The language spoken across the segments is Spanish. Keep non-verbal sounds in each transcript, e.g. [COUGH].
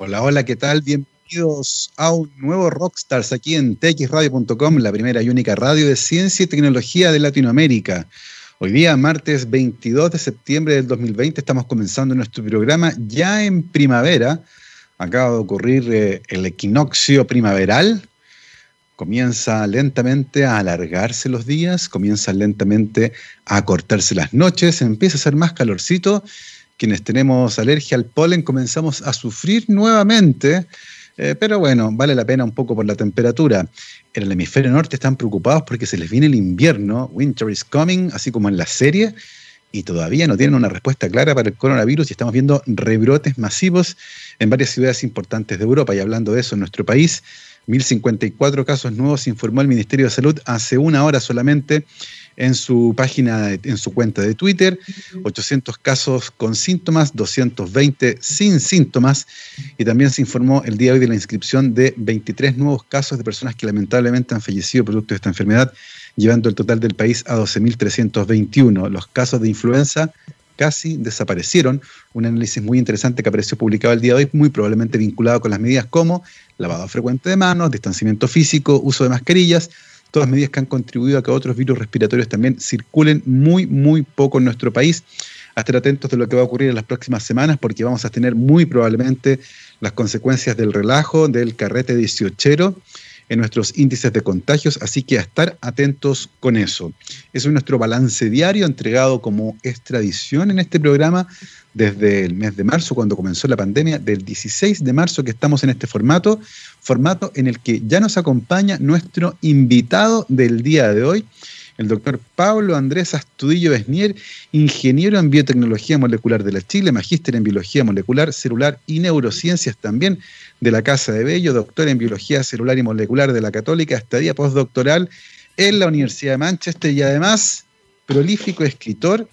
Hola, hola, ¿qué tal? Bienvenidos a un nuevo Rockstars aquí en txradio.com, la primera y única radio de ciencia y tecnología de Latinoamérica. Hoy día, martes 22 de septiembre del 2020, estamos comenzando nuestro programa ya en primavera. Acaba de ocurrir eh, el equinoccio primaveral. Comienza lentamente a alargarse los días, comienza lentamente a cortarse las noches, empieza a ser más calorcito quienes tenemos alergia al polen comenzamos a sufrir nuevamente, eh, pero bueno, vale la pena un poco por la temperatura. En el hemisferio norte están preocupados porque se les viene el invierno, winter is coming, así como en la serie, y todavía no tienen una respuesta clara para el coronavirus y estamos viendo rebrotes masivos en varias ciudades importantes de Europa. Y hablando de eso, en nuestro país, 1.054 casos nuevos informó el Ministerio de Salud hace una hora solamente en su página, en su cuenta de Twitter, 800 casos con síntomas, 220 sin síntomas, y también se informó el día de hoy de la inscripción de 23 nuevos casos de personas que lamentablemente han fallecido producto de esta enfermedad, llevando el total del país a 12.321. Los casos de influenza casi desaparecieron. Un análisis muy interesante que apareció publicado el día de hoy, muy probablemente vinculado con las medidas como lavado frecuente de manos, distanciamiento físico, uso de mascarillas, todas medidas que han contribuido a que otros virus respiratorios también circulen muy, muy poco en nuestro país. A estar atentos de lo que va a ocurrir en las próximas semanas porque vamos a tener muy probablemente las consecuencias del relajo, del carrete 18 en nuestros índices de contagios, así que a estar atentos con eso. Eso es nuestro balance diario entregado como extradición en este programa desde el mes de marzo, cuando comenzó la pandemia, del 16 de marzo que estamos en este formato, formato en el que ya nos acompaña nuestro invitado del día de hoy, el doctor Pablo Andrés Astudillo Besnier, ingeniero en biotecnología molecular de la Chile, magíster en biología molecular, celular y neurociencias también de la Casa de Bello, doctor en biología celular y molecular de la Católica, estadía postdoctoral en la Universidad de Manchester y además prolífico escritor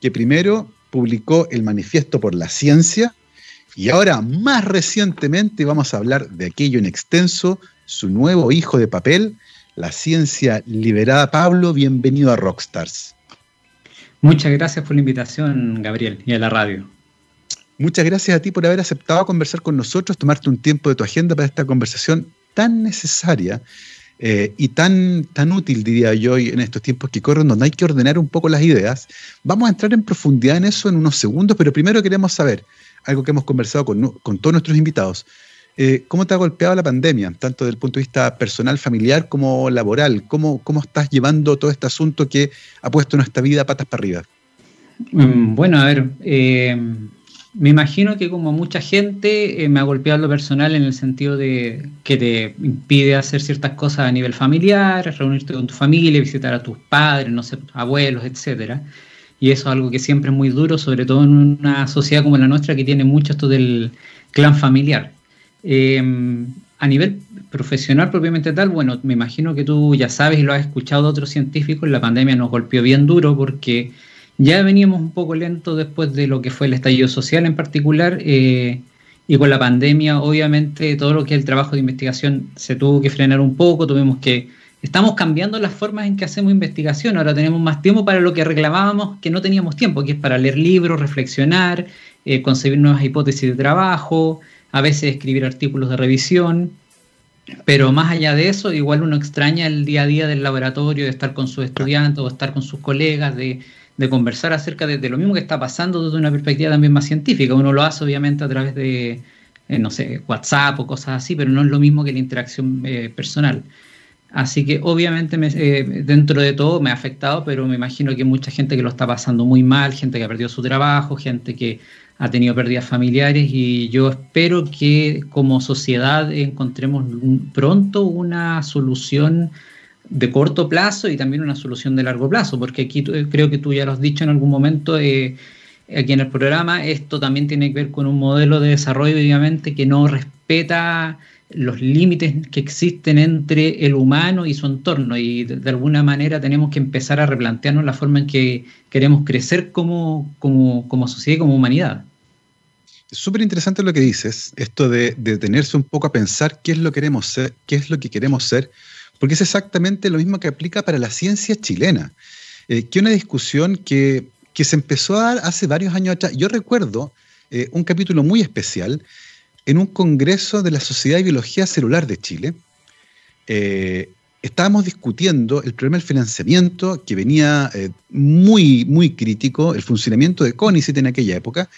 que primero publicó el Manifiesto por la Ciencia y ahora más recientemente vamos a hablar de aquello en extenso, su nuevo hijo de papel, la ciencia liberada. Pablo, bienvenido a Rockstars. Muchas gracias por la invitación, Gabriel, y a la radio. Muchas gracias a ti por haber aceptado conversar con nosotros, tomarte un tiempo de tu agenda para esta conversación tan necesaria eh, y tan, tan útil, diría yo, en estos tiempos que corren, donde hay que ordenar un poco las ideas. Vamos a entrar en profundidad en eso en unos segundos, pero primero queremos saber algo que hemos conversado con, con todos nuestros invitados. Eh, ¿Cómo te ha golpeado la pandemia, tanto desde el punto de vista personal, familiar como laboral? ¿Cómo, cómo estás llevando todo este asunto que ha puesto nuestra vida patas para arriba? Mm, bueno, a ver, eh, me imagino que como mucha gente eh, me ha golpeado lo personal en el sentido de que te impide hacer ciertas cosas a nivel familiar, reunirte con tu familia, visitar a tus padres, no sé, abuelos, etcétera. Y eso es algo que siempre es muy duro, sobre todo en una sociedad como la nuestra que tiene mucho esto del clan familiar. Em, a nivel profesional propiamente tal, bueno, me imagino que tú ya sabes y lo has escuchado de otros científicos, la pandemia nos golpeó bien duro porque ya veníamos un poco lentos después de lo que fue el estallido social en particular eh, y con la pandemia obviamente todo lo que es el trabajo de investigación se tuvo que frenar un poco, tuvimos que... Estamos cambiando las formas en que hacemos investigación, ahora tenemos más tiempo para lo que reclamábamos que no teníamos tiempo, que es para leer libros, reflexionar, eh, concebir nuevas hipótesis de trabajo, a veces escribir artículos de revisión, pero más allá de eso, igual uno extraña el día a día del laboratorio, de estar con sus estudiantes o estar con sus colegas, de, conversar acerca de, lo mismo que está pasando desde una perspectiva también más científica. Uno lo hace obviamente a través de, eh, no sé, WhatsApp o cosas así, pero no es lo mismo que la interacción eh, personal. Así que obviamente eh, dentro de todo me ha afectado, pero me imagino que hay mucha gente que lo está pasando muy mal, gente que ha perdido su trabajo, gente que ha tenido pérdidas familiares y yo espero que como sociedad encontremos pronto una solución de corto plazo y también una solución de largo plazo, porque aquí creo que tú ya lo has dicho en algún momento eh, aquí en el programa, esto también tiene que ver con un modelo de desarrollo, obviamente, que no respeta los límites que existen entre el humano y su entorno y de, alguna manera tenemos que empezar a replantearnos la forma en que queremos crecer como, como, como sociedad y como humanidad. Es súper interesante lo que dices, esto de, detenerse un poco a pensar qué es lo que queremos ser, qué es lo que queremos ser, porque es exactamente lo mismo que aplica para la ciencia chilena, eh, que una discusión que, que, se empezó a dar hace varios años atrás. Yo recuerdo eh, un capítulo muy especial en un congreso de la Sociedad de Biología Celular de Chile. Eh, estábamos discutiendo el problema del financiamiento que venía eh, muy, muy crítico, el funcionamiento de CONICET en aquella época.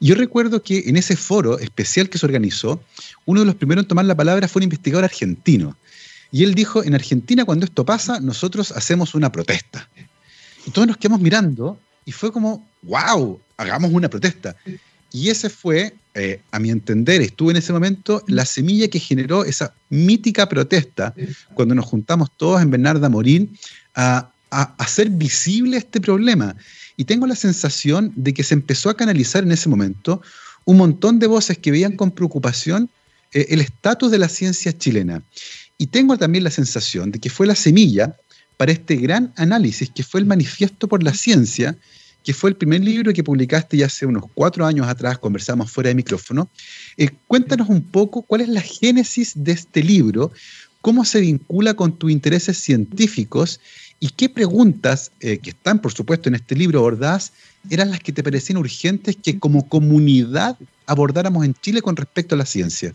Yo recuerdo que en ese foro especial que se organizó, uno de los primeros en tomar la palabra fue un investigador argentino. Y él dijo, en Argentina cuando esto pasa, nosotros hacemos una protesta. Y todos nos quedamos mirando y fue como, wow, hagamos una protesta. Y ese fue, eh, a mi entender, estuvo en ese momento la semilla que generó esa mítica protesta cuando nos juntamos todos en Bernarda Morín a, hacer visible este problema. Y tengo la sensación de que se empezó a canalizar en ese momento un montón de voces que veían con preocupación eh, el estatus de la ciencia chilena. Y tengo también la sensación de que fue la semilla para este gran análisis que fue el Manifiesto por la Ciencia, que fue el primer libro que publicaste ya hace unos cuatro años atrás, conversamos fuera de micrófono. Eh, cuéntanos un poco cuál es la génesis de este libro, cómo se vincula con tus intereses científicos y qué preguntas eh, que están, por supuesto, en este libro abordadas eran las que te parecían urgentes que como comunidad abordáramos en Chile con respecto a la ciencia.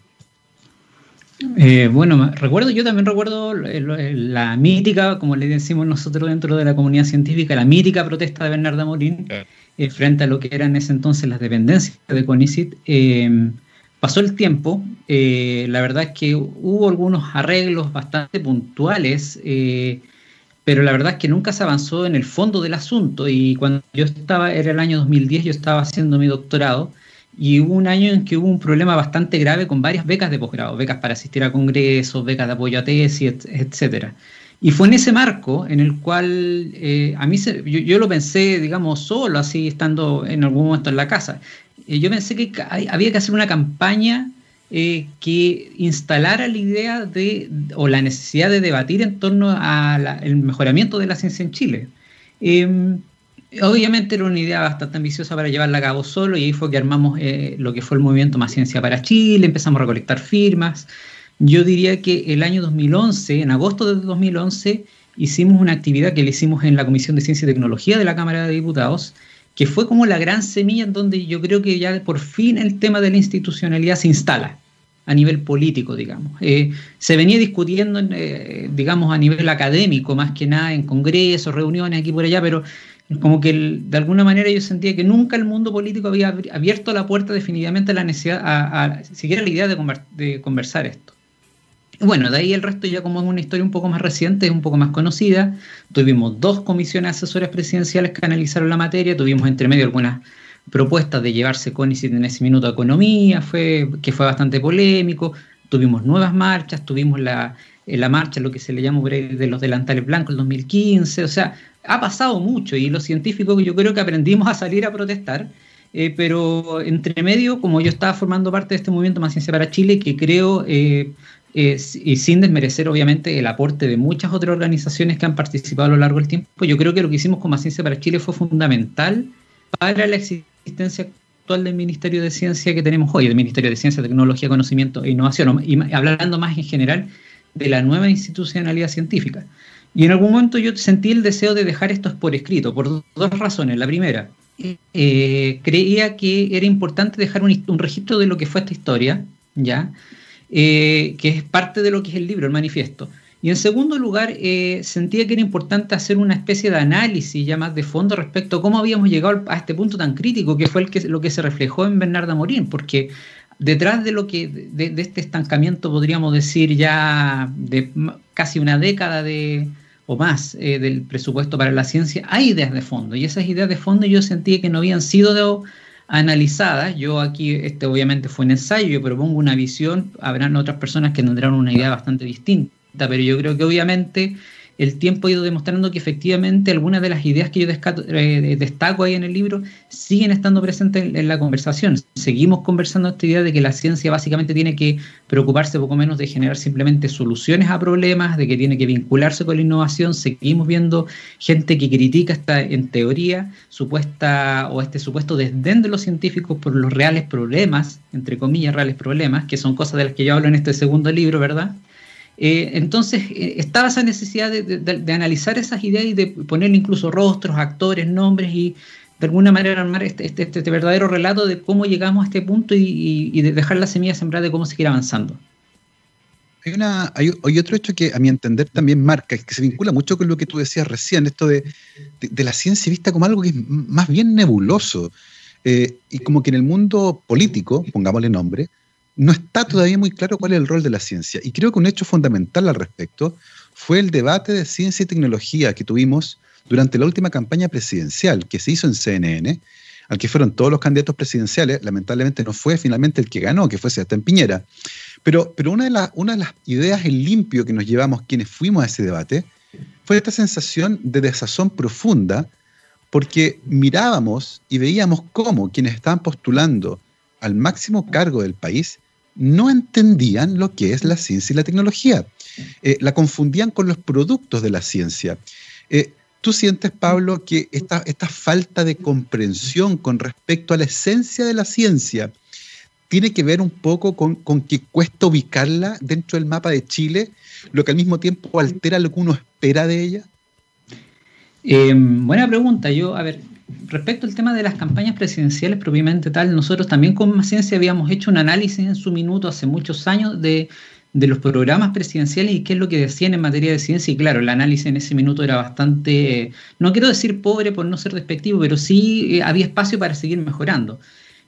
Eh, bueno, recuerdo, yo también recuerdo la mítica, como le decimos nosotros dentro de la comunidad científica, la mítica protesta de Bernarda Morín eh, frente a lo que eran en ese entonces las dependencias de CONICIT. Eh, pasó el tiempo, la verdad es que hubo algunos arreglos bastante puntuales, pero la verdad es que nunca se avanzó en el fondo del asunto y cuando yo estaba, era el año 2010, yo estaba haciendo mi doctorado y hubo un año en que hubo un problema bastante grave con varias becas de posgrado, becas para asistir a congresos, becas de apoyo a tesis, etcétera. Y fue en ese marco en el cual eh, a mí yo, lo pensé, digamos, solo, así estando en algún momento en la casa. Eh, yo pensé que había que hacer una campaña eh, que instalara la idea de, o la necesidad de debatir en torno al mejoramiento de la ciencia en Chile. Obviamente era una idea bastante ambiciosa para llevarla a cabo solo y ahí fue que armamos eh, lo que fue el movimiento Más Ciencia para Chile, empezamos a recolectar firmas. Yo diría que el año 2011, en agosto de 2011, hicimos una actividad que le hicimos en la Comisión de Ciencia y Tecnología de la Cámara de Diputados, que fue como la gran semilla en donde yo creo que ya por fin el tema de la institucionalidad se instala a nivel político, digamos. Eh, se venía discutiendo, eh, digamos, a nivel académico, más que nada en congresos, reuniones aquí por allá, pero como que de alguna manera yo sentía que nunca el mundo político había abierto la puerta definitivamente a la necesidad, a, siquiera la idea de, conversar esto. Bueno, de ahí el resto ya como es una historia un poco más reciente, un poco más conocida. Tuvimos dos comisiones asesoras presidenciales que analizaron la materia, tuvimos entre medio algunas propuestas de llevarse CONICIT en ese minuto a economía, fue, que fue bastante polémico. Tuvimos nuevas marchas, tuvimos la, la marcha, lo que se le llama de los delantales blancos el 2015, o sea, ha pasado mucho y los científicos yo creo que aprendimos a salir a protestar, eh, pero entre medio, como yo estaba formando parte de este movimiento Más Ciencia para Chile, que creo, eh, y sin desmerecer obviamente el aporte de muchas otras organizaciones que han participado a lo largo del tiempo, yo creo que lo que hicimos con Más Ciencia para Chile fue fundamental para la existencia actual del Ministerio de Ciencia que tenemos hoy, el Ministerio de Ciencia, Tecnología, Conocimiento e Innovación, y hablando más en general de la nueva institucionalidad científica. Y en algún momento yo sentí el deseo de dejar esto por escrito, por dos razones. La primera, eh, creía que era importante dejar un, registro de lo que fue esta historia, ¿ya? Eh, que es parte de lo que es el libro, el manifiesto. Y en segundo lugar, eh, sentía que era importante hacer una especie de análisis ya más de fondo respecto a cómo habíamos llegado a este punto tan crítico, que fue el que, lo que se reflejó en Bernarda Morín, porque detrás de lo que de, este estancamiento podríamos decir ya de casi una década de, o más eh, del presupuesto para la ciencia, hay ideas de fondo. Y esas ideas de fondo yo sentí que no habían sido analizadas. Yo aquí, este obviamente fue un ensayo, yo propongo una visión, habrán otras personas que tendrán una idea bastante distinta, pero yo creo que obviamente el tiempo ha ido demostrando que efectivamente algunas de las ideas que yo eh, destaco ahí en el libro siguen estando presentes en, la conversación. Seguimos conversando esta idea de que la ciencia básicamente tiene que preocuparse poco menos de generar simplemente soluciones a problemas, de que tiene que vincularse con la innovación. Seguimos viendo gente que critica esta, en teoría, supuesta o este supuesto desdén de los científicos por los reales problemas, entre comillas, reales problemas, que son cosas de las que yo hablo en este segundo libro, ¿verdad? Eh, entonces eh, estaba esa necesidad de, analizar esas ideas y de ponerle incluso rostros, actores, nombres y de alguna manera armar este, este, este, verdadero relato de cómo llegamos a este punto y, de dejar la semilla sembrada de cómo seguir avanzando. Hay, una, hay, otro hecho que a mi entender también marca, que se vincula mucho con lo que tú decías recién, esto de, la ciencia vista como algo que es más bien nebuloso. Eh, y como que en el mundo político, pongámosle nombre, no está todavía muy claro cuál es el rol de la ciencia. Y creo que un hecho fundamental al respecto fue el debate de ciencia y tecnología que tuvimos durante la última campaña presidencial que se hizo en CNN, al que fueron todos los candidatos presidenciales, lamentablemente no fue finalmente el que ganó, que fue Sebastián Piñera. Pero, pero una, de una de las ideas en limpio que nos llevamos quienes fuimos a ese debate fue esta sensación de desazón profunda, porque mirábamos y veíamos cómo quienes estaban postulando al máximo cargo del país no entendían lo que es la ciencia y la tecnología. Eh, la confundían con los productos de la ciencia. Eh, ¿Tú sientes, Pablo, que esta, esta falta de comprensión con respecto a la esencia de la ciencia tiene que ver un poco con, con, que cuesta ubicarla dentro del mapa de Chile, lo que al mismo tiempo altera lo que uno espera de ella? Eh, buena pregunta. Yo, a ver, respecto al tema de las campañas presidenciales propiamente tal, nosotros también con Más Ciencia habíamos hecho un análisis en su minuto hace muchos años de, los programas presidenciales y qué es lo que decían en materia de ciencia. Y claro, el análisis en ese minuto era bastante, no quiero decir pobre por no ser despectivo, pero sí eh, había espacio para seguir mejorando.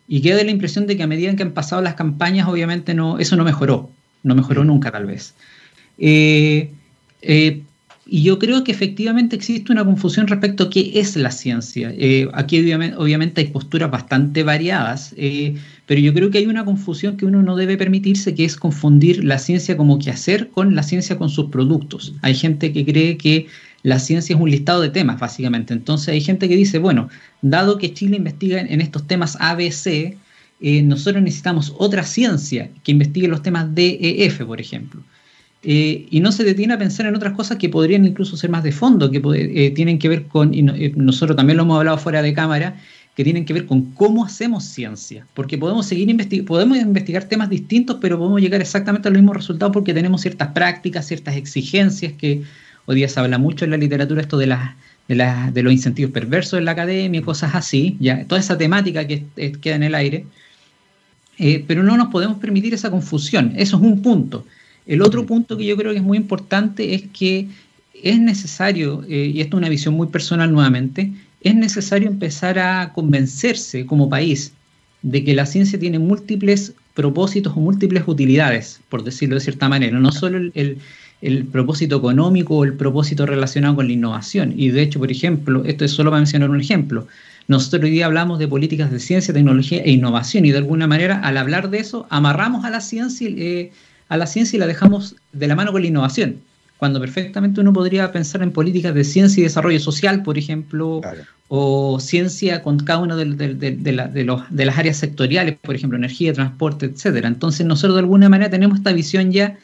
Y queda la impresión de que a medida que han pasado las campañas, obviamente no, eso no mejoró, no mejoró nunca tal vez. Eh, eh, y yo creo que efectivamente existe una confusión respecto a qué es la ciencia. Eh, aquí obviamente, hay posturas bastante variadas, eh, pero yo creo que hay una confusión que uno no debe permitirse, que es confundir la ciencia como que hacer con la ciencia con sus productos. Hay gente que cree que la ciencia es un listado de temas, básicamente. Entonces hay gente que dice, bueno, dado que Chile investiga en estos temas ABC, eh, nosotros necesitamos otra ciencia que investigue los temas DEF, por ejemplo. Eh, y no se detiene a pensar en otras cosas que podrían incluso ser más de fondo, que eh, tienen que ver con, y eh, nosotros también lo hemos hablado fuera de cámara, que tienen que ver con cómo hacemos ciencia, porque podemos seguir investigando, podemos investigar temas distintos, pero podemos llegar exactamente a los mismos resultados porque tenemos ciertas prácticas, ciertas exigencias que hoy día se habla mucho en la literatura esto de las de, los incentivos perversos en la academia, cosas así, ya toda esa temática que queda en el aire, pero no nos podemos permitir esa confusión, eso es un punto. El otro punto que yo creo que es muy importante es que es necesario, eh, y esto es una visión muy personal nuevamente, es necesario empezar a convencerse como país de que la ciencia tiene múltiples propósitos o múltiples utilidades, por decirlo de cierta manera, no solo el, propósito económico o el propósito relacionado con la innovación. Y de hecho, por ejemplo, esto es solo para mencionar un ejemplo, nosotros hoy día hablamos de políticas de ciencia, tecnología e innovación y de alguna manera al hablar de eso amarramos a la ciencia eh, a la ciencia y la dejamos de la mano con la innovación, cuando perfectamente uno podría pensar en políticas de ciencia y desarrollo social, por ejemplo, o ciencia con cada una de, de, las áreas sectoriales, por ejemplo, energía, transporte, etcétera. Entonces nosotros de alguna manera tenemos esta visión ya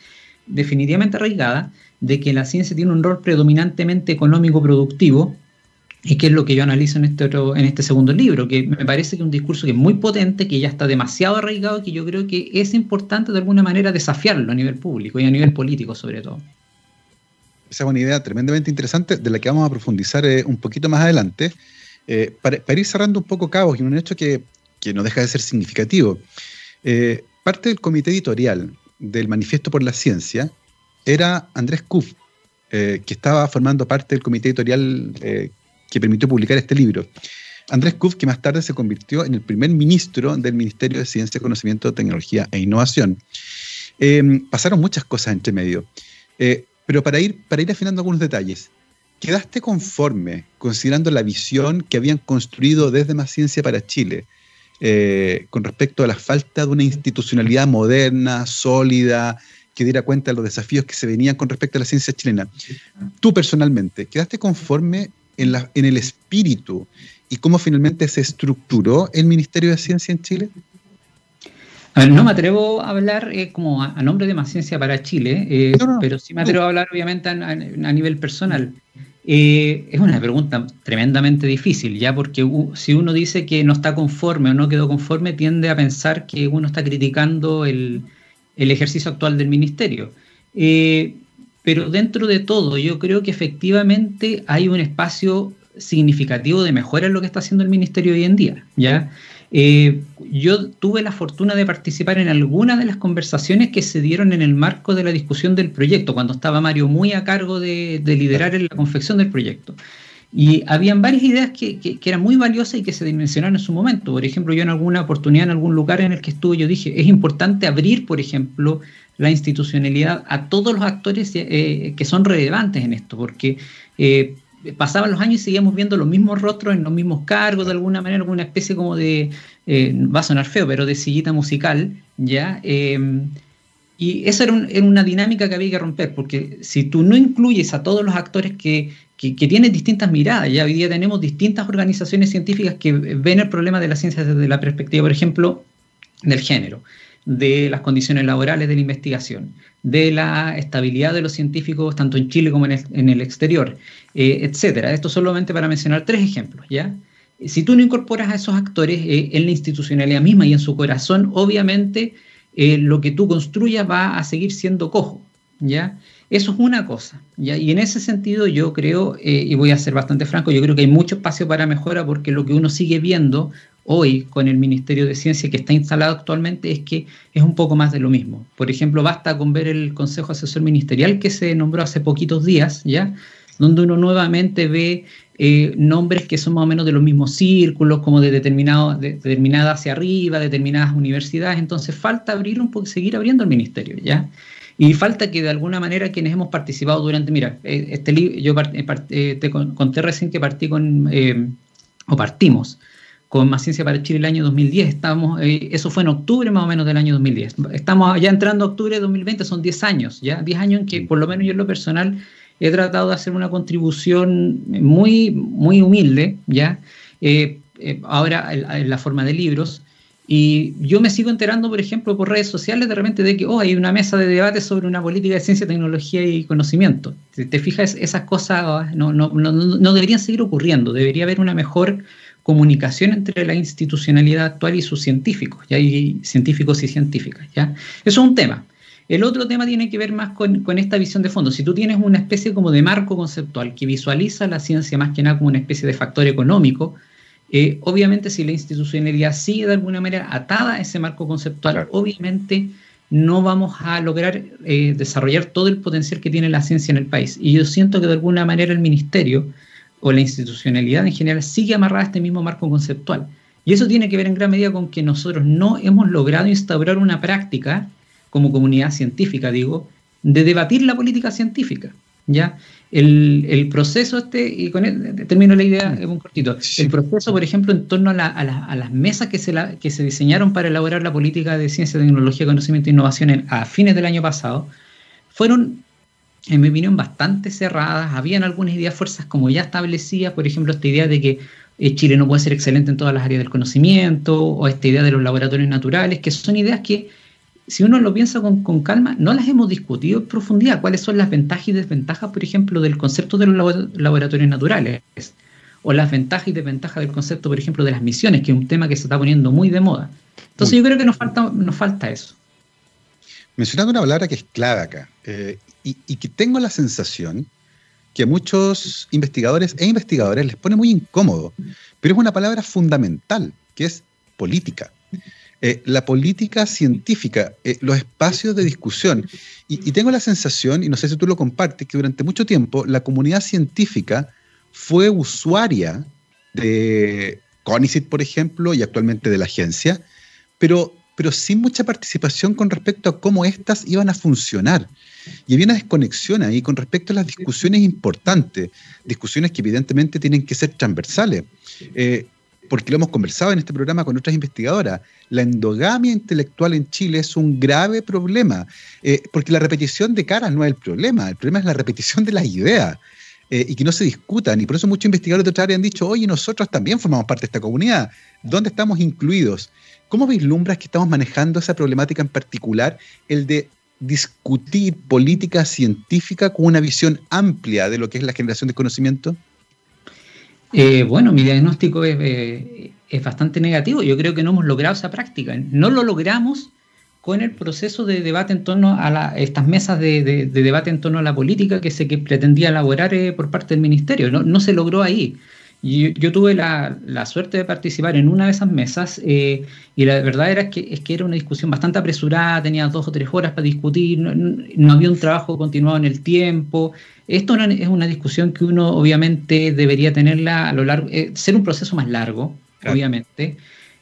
definitivamente arraigada de que la ciencia tiene un rol predominantemente económico productivo y que es lo que yo analizo en este, otro, en este segundo libro, que me parece que es un discurso que es muy potente, que ya está demasiado arraigado, que yo creo que es importante de alguna manera desafiarlo a nivel público y a nivel político sobre todo. Esa es una idea tremendamente interesante de la que vamos a profundizar eh, un poquito más adelante. Eh, para, ir cerrando un poco cabos y un hecho que, que no deja de ser significativo. Eh, parte del comité editorial del Manifiesto por la Ciencia era Andrés Kuff, que estaba formando parte del comité editorial que permitió publicar este libro. Andrés Kuff, que más tarde se convirtió en el primer ministro del Ministerio de Ciencia, Conocimiento, Tecnología e Innovación. Em, pasaron muchas cosas entre medio, eh, pero para ir, para ir afinando algunos detalles, ¿quedaste conforme considerando la visión que habían construido desde Más Ciencia para Chile eh, con respecto a la falta de una institucionalidad moderna, sólida, que diera cuenta de los desafíos que se venían con respecto a la ciencia chilena? Tú personalmente, ¿quedaste conforme en, el espíritu y cómo finalmente se estructuró el Ministerio de Ciencia en Chile? A ver, no me atrevo a hablar eh, como a, nombre de Más Ciencia para Chile, eh, pero sí me atrevo a hablar obviamente a, nivel personal. Eh, es una pregunta tremendamente difícil, ya porque si uno dice que no está conforme o no quedó conforme, tiende a pensar que uno está criticando el, el ejercicio actual del ministerio. Pero dentro de todo, yo creo que efectivamente hay un espacio significativo de mejora en lo que está haciendo el ministerio hoy en día. ¿ya? Eh, yo tuve la fortuna de participar en algunas de las conversaciones que se dieron en el marco de la discusión del proyecto, cuando estaba Mario muy a cargo de, liderar la confección del proyecto. Y habían varias ideas que, que, eran muy valiosas y que se dimensionaron en su momento. Por ejemplo, yo en alguna oportunidad, en algún lugar en el que estuve, yo dije, es importante abrir, por ejemplo, la institucionalidad a todos los actores eh, que son relevantes en esto, porque eh, pasaban los años y seguíamos viendo los mismos rostros en los mismos cargos, de alguna manera, alguna especie como de, eh, va a sonar feo, pero de sillita musical, ¿ya? Y esa era, una dinámica que había que romper, porque si tú no incluyes a todos los actores que, que, tienen distintas miradas, ya hoy día tenemos distintas organizaciones científicas que ven el problema de la ciencia desde la perspectiva, por ejemplo, del género, de las condiciones laborales de la investigación, de la estabilidad de los científicos tanto en Chile como en el, exterior, eh, etcétera. Esto solamente para mencionar tres ejemplos, ¿ya? Si tú no incorporas a esos actores eh, en la institucionalidad misma y en su corazón, obviamente eh, lo que tú construyas va a seguir siendo cojo, ¿ya? Eso es una cosa, ¿ya? Y en ese sentido yo creo, y voy a ser bastante franco, yo creo que hay mucho espacio para mejora porque lo que uno sigue viendo hoy con el Ministerio de Ciencia que está instalado actualmente es que es un poco más de lo mismo. Por ejemplo, basta con ver el Consejo Asesor Ministerial que se nombró hace poquitos días, ¿ya? donde uno nuevamente ve eh, nombres que son más o menos de los mismos círculos, como de, determinado, determinada hacia arriba, determinadas universidades. Entonces falta abrir un poco, seguir abriendo el ministerio, ¿ya? Y falta que de alguna manera quienes hemos participado durante, mira, eh, este yo eh, te conté recién que partí con, o partimos con Más Ciencia para Chile el año 2010. Estamos, eh, eso fue en octubre más o menos del año 2010. Estamos ya entrando a octubre de 2020, son 10 años, ya 10 años en que por lo menos yo en lo personal he tratado de hacer una contribución muy, muy humilde, ya, eh, eh, ahora en, la forma de libros. Y yo me sigo enterando, por ejemplo, por redes sociales de repente de que oh, hay una mesa de debate sobre una política de ciencia, tecnología y conocimiento. Si te fijas, esas cosas no, no, no, no deberían seguir ocurriendo. Debería haber una mejor comunicación entre la institucionalidad actual y sus científicos, ¿ya? y científicos y científicas. ¿ya? Eso es un tema. El otro tema tiene que ver más con, esta visión de fondo. Si tú tienes una especie como de marco conceptual que visualiza la ciencia más que nada como una especie de factor económico, eh, obviamente si la institucionalidad sigue de alguna manera atada a ese marco conceptual, obviamente no vamos a lograr eh, desarrollar todo el potencial que tiene la ciencia en el país. Y yo siento que de alguna manera el ministerio o la institucionalidad en general sigue amarrada a este mismo marco conceptual. Y eso tiene que ver en gran medida con que nosotros no hemos logrado instaurar una práctica, como comunidad científica, digo, de debatir la política científica. ¿ya? El, proceso este, y con termino la idea un cortito, el proceso, por ejemplo, en torno a, las mesas que se, que se diseñaron para elaborar la política de ciencia, tecnología, conocimiento e innovación a fines del año pasado, fueron en mi opinión, bastante cerradas. Habían algunas ideas fuerzas como ya establecidas, por ejemplo, esta idea de que eh, Chile no puede ser excelente en todas las áreas del conocimiento, o esta idea de los laboratorios naturales, que son ideas que, si uno lo piensa con, calma, no las hemos discutido en profundidad. ¿Cuáles son las ventajas y desventajas, por ejemplo, del concepto de los laboratorios naturales? O las ventajas y desventajas del concepto, por ejemplo, de las misiones, que es un tema que se está poniendo muy de moda. Entonces yo creo que nos falta, nos falta eso. Mencionando una palabra que es clave acá, eh, y, que tengo la sensación que a muchos investigadores e investigadores les pone muy incómodo, pero es una palabra fundamental, que es política. Eh, la política científica, eh, los espacios de discusión. Y, tengo la sensación, y no sé si tú lo compartes, que durante mucho tiempo la comunidad científica fue usuaria de CONICIT, por ejemplo, y actualmente de la agencia, pero, pero sin mucha participación con respecto a cómo éstas iban a funcionar. Y había una desconexión ahí con respecto a las discusiones importantes, discusiones que evidentemente tienen que ser transversales. Eh, porque lo hemos conversado en este programa con otras investigadoras, la endogamia intelectual en Chile es un grave problema, eh, porque la repetición de caras no es el problema, el problema es la repetición de las ideas. Eh, y que no se discutan. Y por eso muchos investigadores de otra área han dicho, oye, nosotros también formamos parte de esta comunidad. ¿Dónde estamos incluidos? ¿Cómo vislumbras que estamos manejando esa problemática en particular, el de discutir política científica con una visión amplia de lo que es la generación de conocimiento? Eh, bueno, mi diagnóstico eh, es, bastante negativo. Yo creo que no hemos logrado esa práctica. No lo logramos con el proceso de debate en torno a estas mesas de, debate en torno a la política que se pretendía elaborar eh, por parte del ministerio. No, se logró ahí. Yo, tuve la, suerte de participar en una de esas mesas eh, y la verdad era que, es que era una discusión bastante apresurada, tenía dos o tres horas para discutir, no, había un trabajo continuado en el tiempo. Esto es una discusión que uno obviamente debería tenerla a lo largo, eh, ser un proceso más largo, obviamente.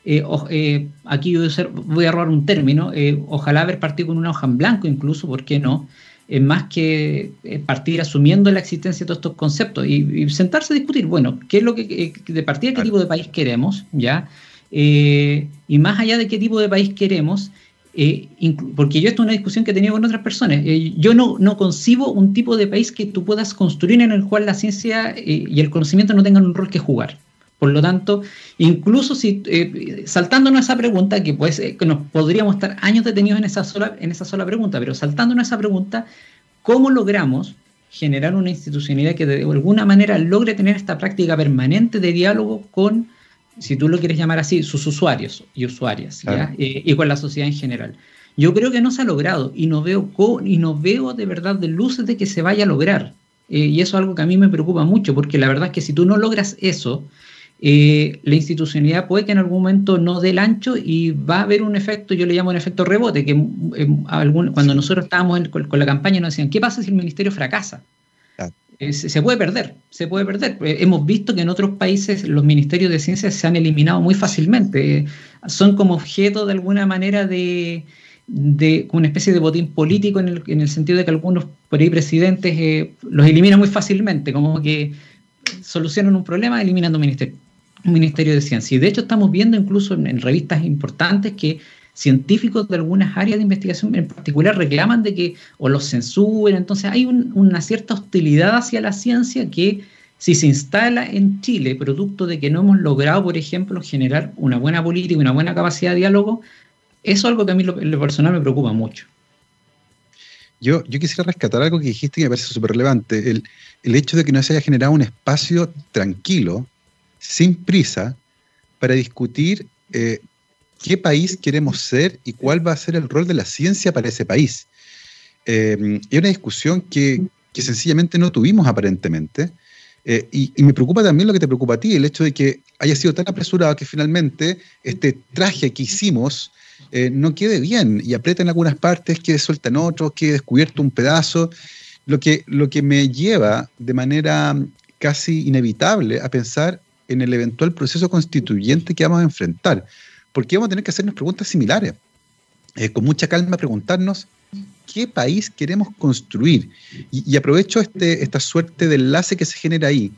Eh, aquí voy a robar un término, ojalá haber partido con una hoja en blanco incluso, ¿por qué no? Más que eh, partir asumiendo la existencia de todos estos conceptos y, sentarse a discutir, bueno, qué es lo que, eh, de partida, qué tipo de país queremos, ¿ya? Eh, y más allá de qué tipo de país queremos, porque yo esto es una discusión que he tenido con otras personas, yo no, no concibo un tipo de país que tú puedas construir en el cual la ciencia y el conocimiento no tengan un rol que jugar. Por lo tanto, incluso si eh, saltándonos esa pregunta, que pues que nos podríamos estar años detenidos en esa sola, en esa sola pregunta, pero saltándonos esa pregunta, ¿cómo logramos generar una institucionalidad que de alguna manera logre tener esta práctica permanente de diálogo con, si tú lo quieres llamar así, sus usuarios y usuarias, eh, y con la sociedad en general? Yo creo que no se ha logrado y no veo, y no veo de verdad de luces de que se vaya a lograr. Eh, y eso es algo que a mí me preocupa mucho, porque la verdad es que si tú no logras eso, eh, la institucionalidad puede que en algún momento no dé el ancho y va a haber un efecto, yo le llamo un efecto rebote, que eh, cuando nosotros estábamos con, la campaña nos decían, ¿qué pasa si el ministerio fracasa? Eh, se, puede perder, se puede perder. hemos visto que en otros países los ministerios de ciencia se han eliminado muy fácilmente. son como objeto de alguna manera de, una especie de botín político en el, en el, sentido de que algunos por ahí presidentes los eliminan muy fácilmente, como que solucionan un problema eliminando un ministerio Ministerio de Ciencia. Y de hecho estamos viendo incluso en, revistas importantes que científicos de algunas áreas de investigación en particular reclaman de que o los censuren. Entonces hay una cierta hostilidad hacia la ciencia que si se instala en Chile, producto de que no hemos logrado, por ejemplo, generar una buena política y una buena capacidad de diálogo, eso es algo que a mí en lo personal me preocupa mucho. Yo, quisiera rescatar algo que dijiste que me parece súper relevante, el, el hecho de que no se haya generado un espacio tranquilo sin prisa, para discutir eh, qué país queremos ser y cuál va a ser el rol de la ciencia para ese país. Eh, es una discusión que, sencillamente no tuvimos aparentemente. Eh, y, me preocupa también lo que te preocupa a ti, el hecho de que haya sido tan apresurado que finalmente este traje que hicimos no quede bien y aprieta en algunas partes, quede suelta en otros, quede descubierto un pedazo. Lo que, lo que me lleva de manera casi inevitable a pensar en el eventual proceso constituyente que vamos a enfrentar, porque vamos a tener que hacernos preguntas similares. Eh, con mucha calma preguntarnos qué país queremos construir. Y, aprovecho este, esta suerte de enlace que se genera ahí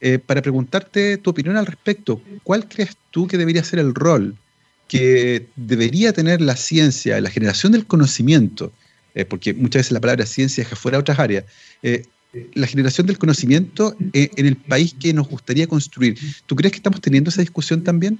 eh, para preguntarte tu opinión al respecto. ¿Cuál crees tú que debería ser el rol que debería tener la ciencia, la generación del conocimiento? Eh, porque muchas veces la palabra ciencia es fuera otras áreas la generación del conocimiento eh, en el país que nos gustaría construir. ¿Tú crees que estamos teniendo esa discusión también?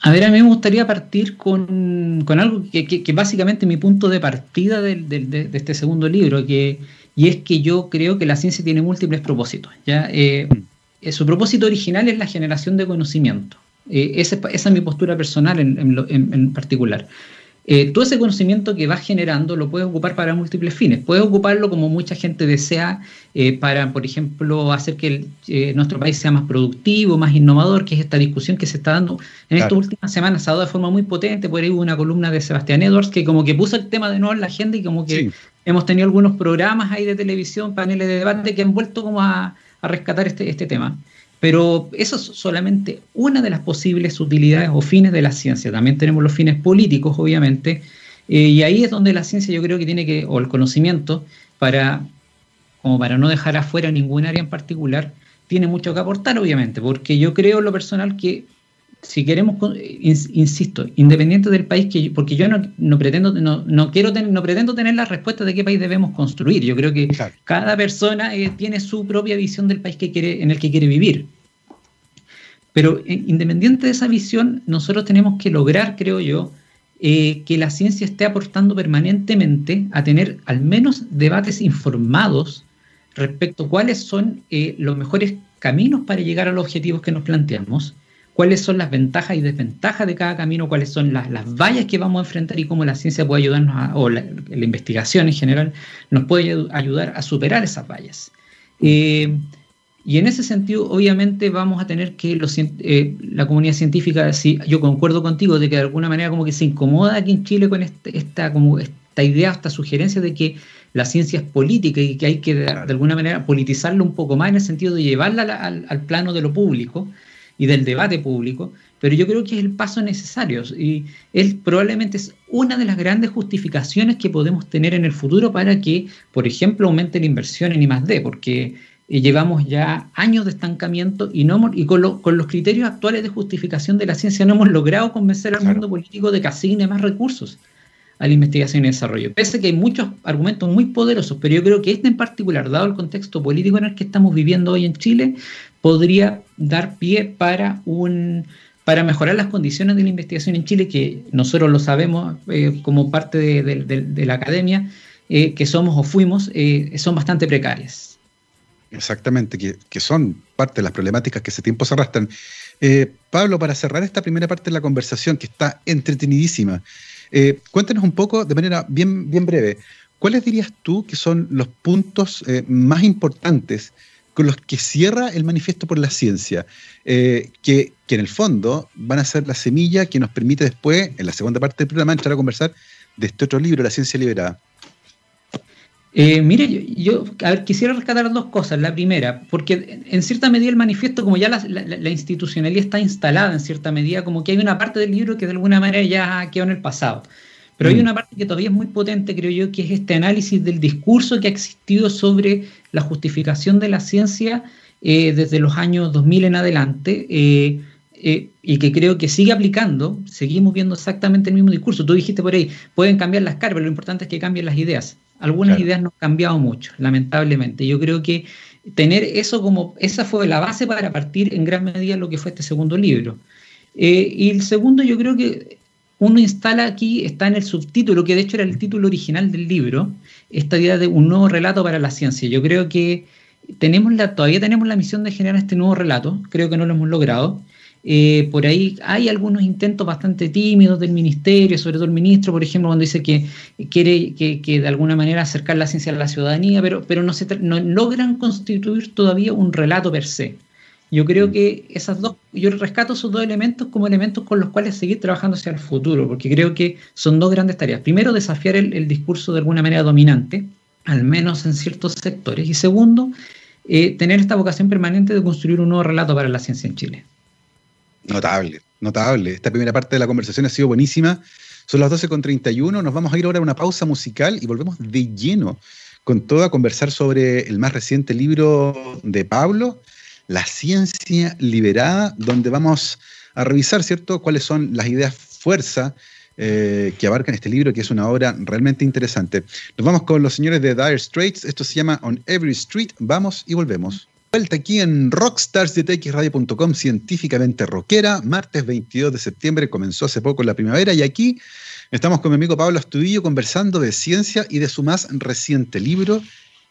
A ver, a mí me gustaría partir con, algo que, que, básicamente mi punto de partida de, este segundo libro, que, y es que yo creo que la ciencia tiene múltiples propósitos. ¿ya? Eh, eh, su propósito original es la generación de conocimiento. esa, es mi postura personal en particular. Eh, todo ese conocimiento que vas generando lo puedes ocupar para múltiples fines. Puedes ocuparlo como mucha gente desea eh, para, por ejemplo, hacer que eh, nuestro país sea más productivo, más innovador, que es esta discusión que se está dando en estas últimas semanas. Se ha dado de forma muy potente. Por ahí hubo una columna de Sebastián Edwards que como que puso el tema de nuevo en la agenda y como que hemos tenido algunos programas ahí de televisión, paneles de debate que han vuelto como a, a rescatar este, este tema. Pero eso es solamente una de las posibles utilidades o fines de la ciencia. También tenemos los fines políticos, obviamente, eh, y ahí es donde la ciencia yo creo que tiene que, o el conocimiento, para, como para no dejar afuera ningún área en particular, tiene mucho que aportar, obviamente, porque yo creo en lo personal que si queremos, insisto, independiente del país que porque yo no, pretendo, no, quiero no pretendo tener la respuesta de qué país debemos construir. Yo creo que cada persona eh, tiene su propia visión del país que quiere, en el que quiere vivir. Pero eh, independiente de esa visión, nosotros tenemos que lograr, creo yo, eh, que la ciencia esté aportando permanentemente a tener al menos debates informados respecto a cuáles son los mejores caminos para llegar a los objetivos que nos planteamos cuáles son las ventajas y desventajas de cada camino, cuáles son las, vallas que vamos a enfrentar y cómo la ciencia puede ayudarnos, o la, investigación en general, nos puede ayudar a superar esas vallas. Eh, Y en ese sentido, obviamente, vamos a tener que los, eh, la comunidad científica, si yo concuerdo contigo, de que de alguna manera como que se incomoda aquí en Chile con este, esta, como esta idea, esta sugerencia de que la ciencia es política y que hay que de, alguna manera politizarlo un poco más en el sentido de llevarla al, al, plano de lo público y del debate público, pero yo creo que es el paso necesario y es, probablemente es una de las grandes justificaciones que podemos tener en el futuro para que, por ejemplo, aumente la inversión en I+.D., porque eh, llevamos ya años de estancamiento y, no, y con, con, los criterios actuales de justificación de la ciencia no hemos logrado convencer al mundo político de que asigne más recursos a la investigación y desarrollo. Pese a que hay muchos argumentos muy poderosos, pero yo creo que este en particular, dado el contexto político en el que estamos viviendo hoy en Chile, podría dar pie para un para mejorar las condiciones de la investigación en Chile, que nosotros lo sabemos eh, como parte de, la academia, eh, que somos o fuimos, eh, son bastante precarias. Exactamente, que, que, son parte de las problemáticas que ese tiempo se arrastran. Pablo, para cerrar esta primera parte de la conversación, que está entretenidísima, cuéntanos un poco, de manera bien, bien breve, ¿cuáles dirías tú que son los puntos más importantes con los que cierra el manifiesto por la ciencia? Eh, que, que en el fondo van a ser la semilla que nos permite después, en la segunda parte del programa, entrar a conversar de este otro libro, La ciencia liberada. Eh, mire, yo, quisiera rescatar dos cosas. La primera, porque en cierta medida el manifiesto, como ya la, la, la, institucionalidad está instalada en cierta medida, como que hay una parte del libro que de alguna manera ya quedó en el pasado. Pero mm. hay una parte que todavía es muy potente, creo yo, que es este análisis del discurso que ha existido sobre la justificación de la ciencia eh, desde los años 2000 en adelante. Eh, eh, y que creo que sigue aplicando, seguimos viendo exactamente el mismo discurso. Tú dijiste por ahí, pueden cambiar las caras, pero lo importante es que cambien las ideas. Algunas claro. ideas no han cambiado mucho, lamentablemente. Yo creo que tener eso como, esa fue la base para partir en gran medida lo que fue este segundo libro. Eh, y el segundo, yo creo que uno instala aquí, está en el subtítulo, que de hecho era el título original del libro, esta idea de un nuevo relato para la ciencia. Yo creo que tenemos la, todavía tenemos la misión de generar este nuevo relato, creo que no lo hemos logrado. Eh, por ahí hay algunos intentos bastante tímidos del ministerio, sobre todo el ministro, por ejemplo, cuando dice que quiere que, de alguna manera acercar la ciencia a la ciudadanía, pero, pero no, se no logran constituir todavía un relato per se. Yo creo mm. que esas dos, yo rescato esos dos elementos como elementos con los cuales seguir trabajando hacia el futuro, porque creo que son dos grandes tareas. Primero, desafiar el, el discurso de alguna manera dominante, al menos en ciertos sectores. Y segundo, eh, tener esta vocación permanente de construir un nuevo relato para la ciencia en Chile. Notable, notable. Esta primera parte de la conversación ha sido buenísima. Son las 12.31, nos vamos a ir ahora a una pausa musical y volvemos de lleno con todo a conversar sobre el más reciente libro de Pablo, La ciencia liberada, donde vamos a revisar, ¿cierto?, cuáles son las ideas fuerza eh, que abarcan este libro, que es una obra realmente interesante. Nos vamos con los señores de Dire Straits, esto se llama On Every Street, vamos y volvemos. Vuelta aquí en rockstarsdetxradio.com, científicamente rockera, martes 22 de septiembre, comenzó hace poco la primavera y aquí estamos con mi amigo Pablo Astudillo conversando de ciencia y de su más reciente libro,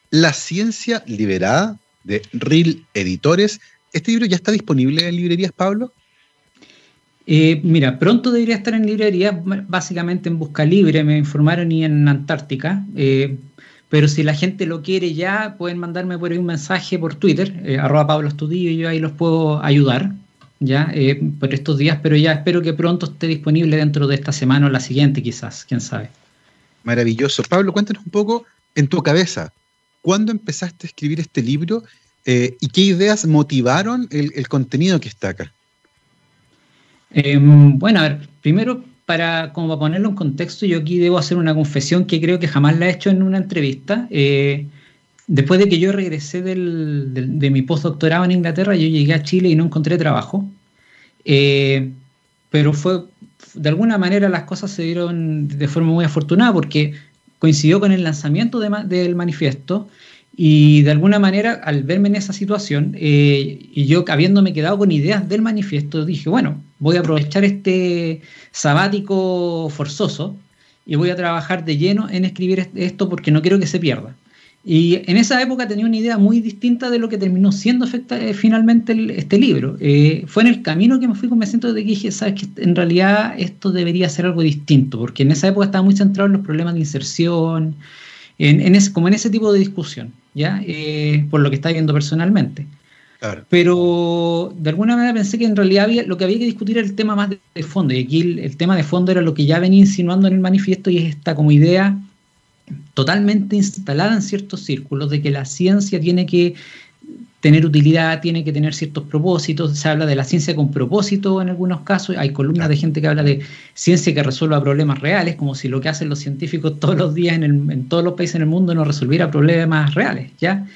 La ciencia liberada, de Real Editores. ¿Este libro ya está disponible en librerías, Pablo? Eh, mira, pronto debería estar en librerías, básicamente en Busca Libre, me informaron, y en Antártica. Eh, pero si la gente lo quiere ya, pueden mandarme por ahí un mensaje por Twitter, eh, arroba Pablo Estudillo, y yo ahí los puedo ayudar, ya, por estos días, pero ya espero que pronto esté disponible dentro de esta semana o la siguiente quizás, quién sabe. Maravilloso. Pablo, cuéntanos un poco en tu cabeza, ¿cuándo empezaste a escribir este libro eh, y qué ideas motivaron el, contenido que está acá? Eh, bueno, a ver, primero para, como para ponerlo en contexto, yo aquí debo hacer una confesión que creo que jamás la he hecho en una entrevista. Eh, después de que yo regresé del, de mi postdoctorado en Inglaterra, yo llegué a Chile y no encontré trabajo. Eh, pero fue, de alguna manera las cosas se dieron de forma muy afortunada porque coincidió con el lanzamiento de, del manifiesto y de alguna manera, al verme en esa situación, eh, y yo habiéndome quedado con ideas del manifiesto, dije, bueno, voy a aprovechar este sabático forzoso y voy a trabajar de lleno en escribir esto porque no quiero que se pierda. Y en esa época tenía una idea muy distinta de lo que terminó siendo eh, finalmente el, este libro. Eh, fue en el camino que me fui convenciendo de que dije, sabes que en realidad esto debería ser algo distinto, porque en esa época estaba muy centrado en los problemas de inserción, en, en ese, como en ese tipo de discusión. ¿ya? Eh, por lo que está viendo personalmente. Pero de alguna manera pensé que en realidad lo que había que discutir era el tema más de, fondo. Y aquí el, tema de fondo era lo que ya venía insinuando en el manifiesto y es esta como idea totalmente instalada en ciertos círculos de que la ciencia tiene que tener utilidad, tiene que tener ciertos propósitos. Se habla de la ciencia con propósito en algunos casos. Hay columnas de gente que habla de ciencia que resuelva problemas reales, como si lo que hacen los científicos todos los días en, en todos los países en el mundo no resolviera problemas reales. ¿ya?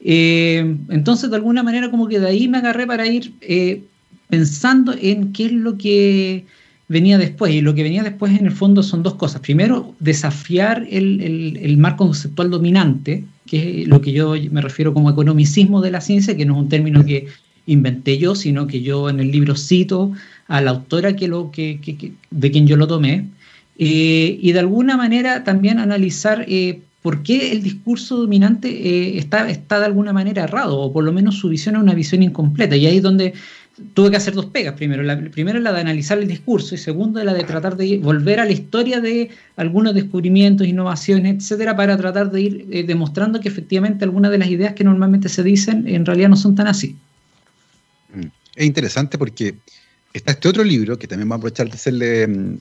Eh, entonces, de alguna manera, como que de ahí me agarré para ir eh, pensando en qué es lo que venía después. Y lo que venía después, en el fondo, son dos cosas. Primero, desafiar el, marco conceptual dominante, que es lo que yo me refiero como economicismo de la ciencia, que no es un término que inventé yo, sino que yo en el libro cito a la autora que lo, que, de quien yo lo tomé. Eh, y de alguna manera también analizar por qué el discurso dominante eh, está, está de alguna manera errado, o por lo menos su visión es una visión incompleta. Y ahí es donde tuve que hacer dos pegas. Primero, la, primero la de analizar el discurso y segundo la de tratar de volver a la historia de algunos descubrimientos, innovaciones, etcétera, para tratar de ir eh, demostrando que efectivamente algunas de las ideas que normalmente se dicen en realidad no son tan así. Mm. Es interesante porque está este otro libro que también va a aprovechar de hacerle mm,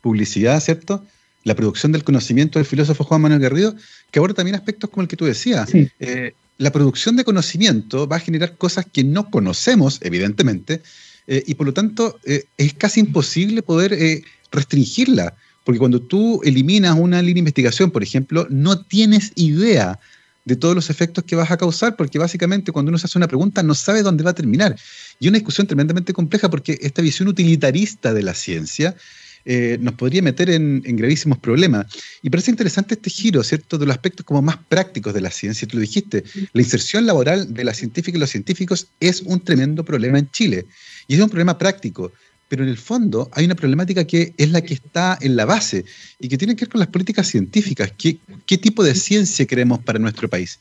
publicidad, ¿cierto? La producción del conocimiento del filósofo Juan Manuel Garrido, que aborda también aspectos como el que tú decías. Eh, la producción de conocimiento va a generar cosas que no conocemos, evidentemente, eh, y por lo tanto eh, es casi imposible poder restringirla, porque cuando tú eliminas una línea de investigación, por ejemplo, no tienes idea de todos los efectos que vas a causar, porque básicamente cuando uno se hace una pregunta no sabe dónde va a terminar. Y una discusión tremendamente compleja porque esta visión utilitarista de la ciencia eh, nos podría meter en, gravísimos problemas. Y parece interesante este giro, ¿cierto?, de los aspectos como más prácticos de la ciencia. Tú lo dijiste, la inserción laboral de la científica y los científicos es un tremendo problema en Chile. Y es un problema práctico. Pero en el fondo hay una problemática que es la que está en la base y que tiene que ver con las políticas científicas. ¿Qué, tipo de ciencia queremos para nuestro país?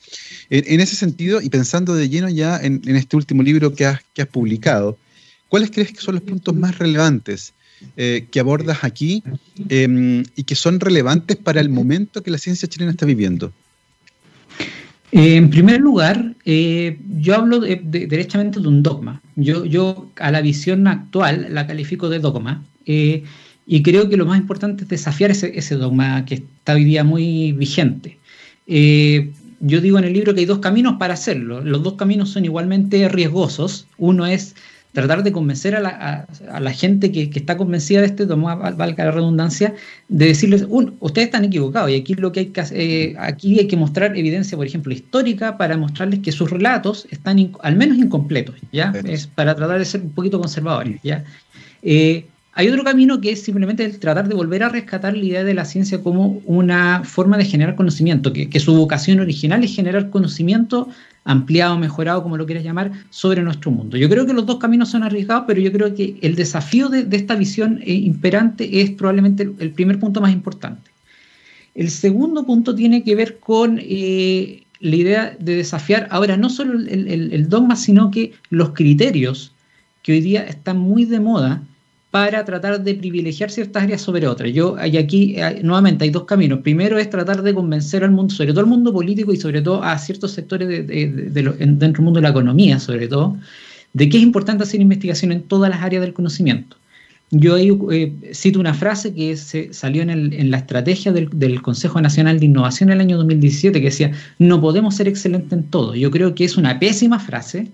En, ese sentido, y pensando de lleno ya en, este último libro que has publicado, ¿cuáles crees que son los puntos más relevantes eh, que abordas aquí em, y que son relevantes para el momento que la ciencia chilena está viviendo? Eh, en primer lugar, eh, yo hablo de, derechamente de un dogma. Yo, a la visión actual la califico de dogma y creo que lo más importante es desafiar ese, ese dogma que está hoy día muy vigente. yo digo en el libro que hay dos caminos para hacerlo. Los dos caminos son igualmente riesgosos. Uno es tratar de convencer a la, a, la gente que, que, está convencida de este, valga la redundancia, de decirles, un, ustedes están equivocados y aquí lo que hay que eh, aquí hay que mostrar evidencia, por ejemplo, histórica para mostrarles que sus relatos están al menos incompletos, ¿ya? Es para tratar de ser un poquito conservadores, ¿ya? Eh, hay otro camino que es simplemente el tratar de volver a rescatar la idea de la ciencia como una forma de generar conocimiento, que, que su vocación original es generar conocimiento ampliado, mejorado, como lo quieras llamar, sobre nuestro mundo. Yo creo que los dos caminos son arriesgados, pero yo creo que el desafío de, esta visión eh, imperante es probablemente el, primer punto más importante. El segundo punto tiene que ver con eh, la idea de desafiar ahora no solo el, dogma, sino que los criterios que hoy día están muy de moda para tratar de privilegiar ciertas áreas sobre otras. Yo, hay aquí, nuevamente, hay dos caminos. Primero es tratar de convencer al mundo, sobre todo al mundo político y sobre todo a ciertos sectores de, dentro del mundo de la economía, sobre todo, de que es importante hacer investigación en todas las áreas del conocimiento. Yo ahí eh, cito una frase que se salió en, la estrategia del, Consejo Nacional de Innovación en el año 2017 que decía, no podemos ser excelentes en todo. Yo creo que es una pésima frase.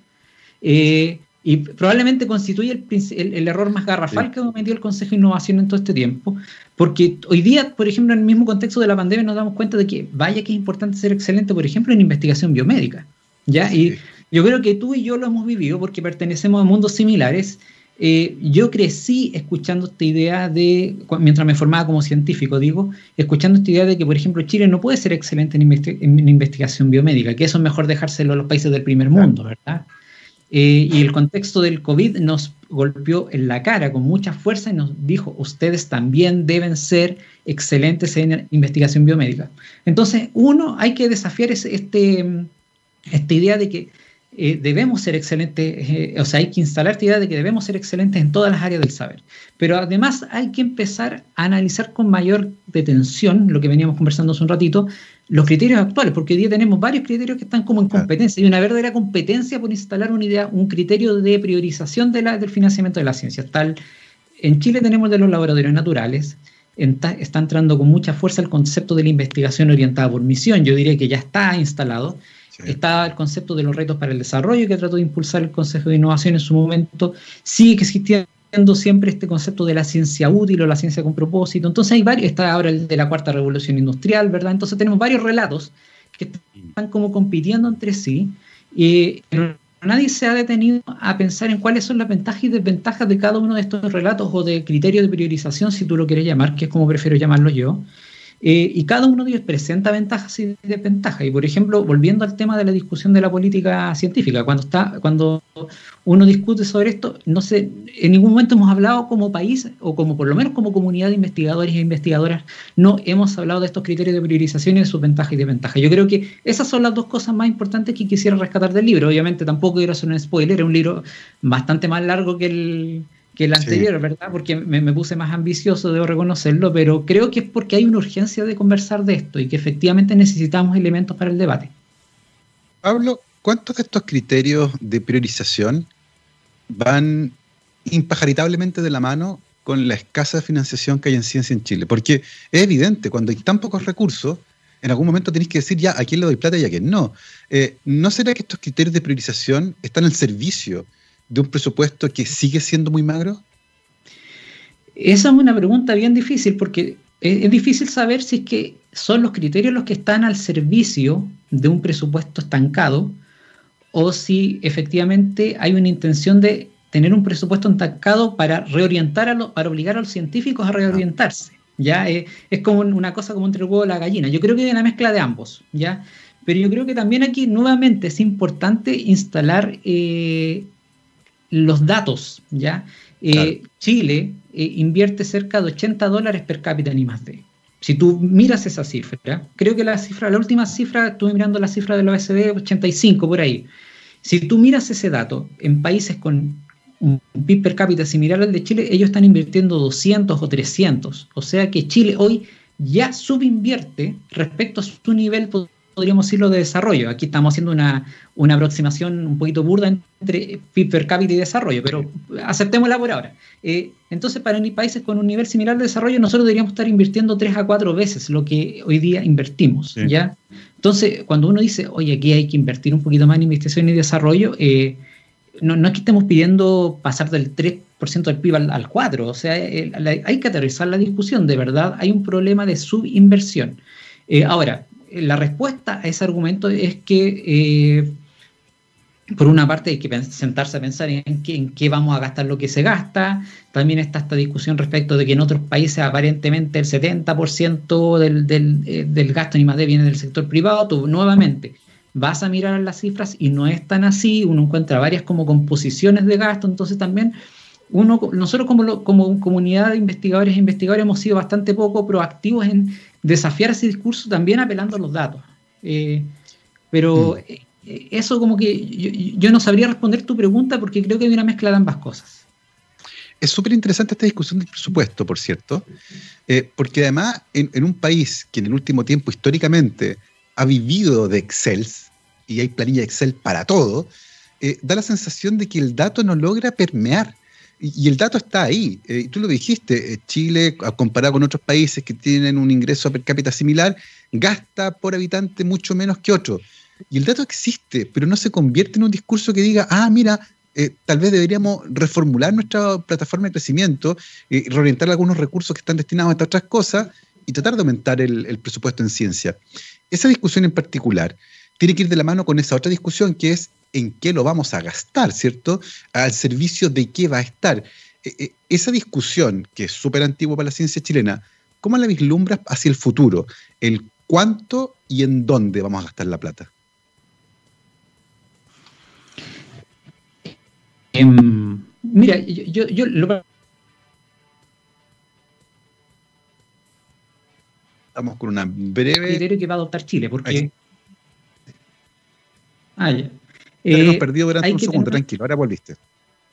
Eh, y probablemente constituye el, error más garrafal que ha cometido el Consejo de Innovación en todo este tiempo, porque hoy día, por ejemplo, en el mismo contexto de la pandemia nos damos cuenta de que vaya que es importante ser excelente, por ejemplo, en investigación biomédica. ¿ya? Y yo creo que tú y yo lo hemos vivido porque pertenecemos a mundos similares. Eh, yo crecí escuchando esta idea de, mientras me formaba como científico, digo, escuchando esta idea de que, por ejemplo, Chile no puede ser excelente en, en investigación biomédica, que eso es mejor dejárselo a los países del primer mundo, ¿verdad? Eh, y el contexto del COVID nos golpeó en la cara con mucha fuerza y nos dijo, ustedes también deben ser excelentes en investigación biomédica. Entonces, uno, hay que desafiar este, esta idea de que eh, debemos ser excelentes, eh, o sea, hay que instalar esta idea de que debemos ser excelentes en todas las áreas del saber. Pero además hay que empezar a analizar con mayor detención, lo que veníamos conversando hace un ratito, los criterios actuales, porque hoy día tenemos varios criterios que están como en competencia. Hay una verdadera competencia por instalar una idea, un criterio de priorización de la, del financiamiento de la ciencia. Tal, en Chile tenemos de los laboratorios naturales, está entrando con mucha fuerza el concepto de la investigación orientada por misión. Yo diría que ya está instalado. Está el concepto de los retos para el desarrollo que trató de impulsar el Consejo de Innovación en su momento. Sigue existiendo siempre este concepto de la ciencia útil o la ciencia con propósito. Entonces hay varios, está ahora el de la cuarta revolución industrial, ¿verdad? Entonces tenemos varios relatos que están como compitiendo entre sí. Y nadie se ha detenido a pensar en cuáles son las ventajas y desventajas de cada uno de estos relatos o de criterios de priorización, si tú lo quieres llamar, que es como prefiero llamarlo yo. Eh, y cada uno de ellos presenta ventajas y desventajas. Y por ejemplo, volviendo al tema de la discusión de la política científica, cuando está, cuando uno discute sobre esto, no sé, en ningún momento hemos hablado como país, o como por lo menos como comunidad de investigadores e investigadoras, no hemos hablado de estos criterios de priorización y de sus ventajas y desventajas. Yo creo que esas son las dos cosas más importantes que quisiera rescatar del libro. Obviamente tampoco quiero hacer un spoiler, es un libro bastante más largo que el que el anterior, ¿verdad? Porque me, puse más ambicioso, debo reconocerlo, pero creo que es porque hay una urgencia de conversar de esto y que efectivamente necesitamos elementos para el debate. Pablo, ¿cuántos de estos criterios de priorización van impajaritablemente de la mano con la escasa financiación que hay en ciencia en Chile? Porque es evidente, cuando hay tan pocos recursos, en algún momento tenéis que decir ya a quién le doy plata y a quién no. Eh, ¿No será que estos criterios de priorización están al servicio de un presupuesto que sigue siendo muy magro? Esa es una pregunta bien difícil porque es, difícil saber si es que son los criterios los que están al servicio de un presupuesto estancado o si efectivamente hay una intención de tener un presupuesto estancado para reorientar a para obligar a los científicos a reorientarse. Ya es, como una cosa como entre el huevo y la gallina. Yo creo que hay una mezcla de ambos, ya. Pero yo creo que también aquí nuevamente es importante instalar eh, los datos, ¿ya? Eh, Chile eh, invierte cerca de 80 dólares per cápita en I+.D. Si tú miras esa cifra, creo que la cifra, la última cifra, estuve mirando la cifra de la OECD, 85 por ahí. Si tú miras ese dato en países con un PIB per cápita similar al de Chile, ellos están invirtiendo 200 o 300. O sea que Chile hoy ya subinvierte respecto a su nivel podríamos decirlo, de desarrollo. Aquí estamos haciendo una, aproximación un poquito burda entre PIB per cápita y desarrollo, pero aceptémosla por ahora. Eh, entonces, para países con un nivel similar de desarrollo, nosotros deberíamos estar invirtiendo tres a cuatro veces lo que hoy día invertimos. ¿ya? Entonces, cuando uno dice, oye, aquí hay que invertir un poquito más en investigación y desarrollo, eh, no, no, es que estemos pidiendo pasar del 3% del PIB al, 4%, o sea, hay que aterrizar la discusión, de verdad hay un problema de subinversión. Eh, ahora, la respuesta a ese argumento es que, eh, por una parte, hay que sentarse a pensar en qué, vamos a gastar lo que se gasta. También está esta discusión respecto de que en otros países aparentemente el 70% del, del, eh, gasto en I+.D. viene del sector privado. Tú, nuevamente, vas a mirar las cifras y no es tan así. Uno encuentra varias como composiciones de gasto. Entonces también uno, nosotros como, como comunidad de investigadores e investigadores hemos sido bastante poco proactivos en desafiar ese discurso también apelando a los datos. Eh, pero mm. eh, eso como que yo, no sabría responder tu pregunta porque creo que hay una mezcla de ambas cosas. Es súper interesante esta discusión del presupuesto, por cierto, eh, porque además en, un país que en el último tiempo históricamente ha vivido de Excel, y hay planilla Excel para todo, da la sensación de que el dato no logra permear y, el dato está ahí. Eh, tú lo dijiste, eh, Chile, comparado con otros países que tienen un ingreso per cápita similar, gasta por habitante mucho menos que otros. Y el dato existe, pero no se convierte en un discurso que diga, ah, mira, eh, tal vez deberíamos reformular nuestra plataforma de crecimiento, y reorientar algunos recursos que están destinados a estas otras cosas y tratar de aumentar el presupuesto en ciencia. Esa discusión en particular tiene que ir de la mano con esa otra discusión que es en qué lo vamos a gastar, ¿cierto? Al servicio de qué va a estar. E, e, esa discusión, que es súper antigua para la ciencia chilena, ¿cómo la vislumbras hacia el futuro? El cuánto y en dónde vamos a gastar la plata. Em, mira, yo, yo, Estamos con una breve... criterio que va a adoptar Chile, porque... Ah, ya. Hemos eh, perdido durante un segundo, tranquilo, ahora volviste.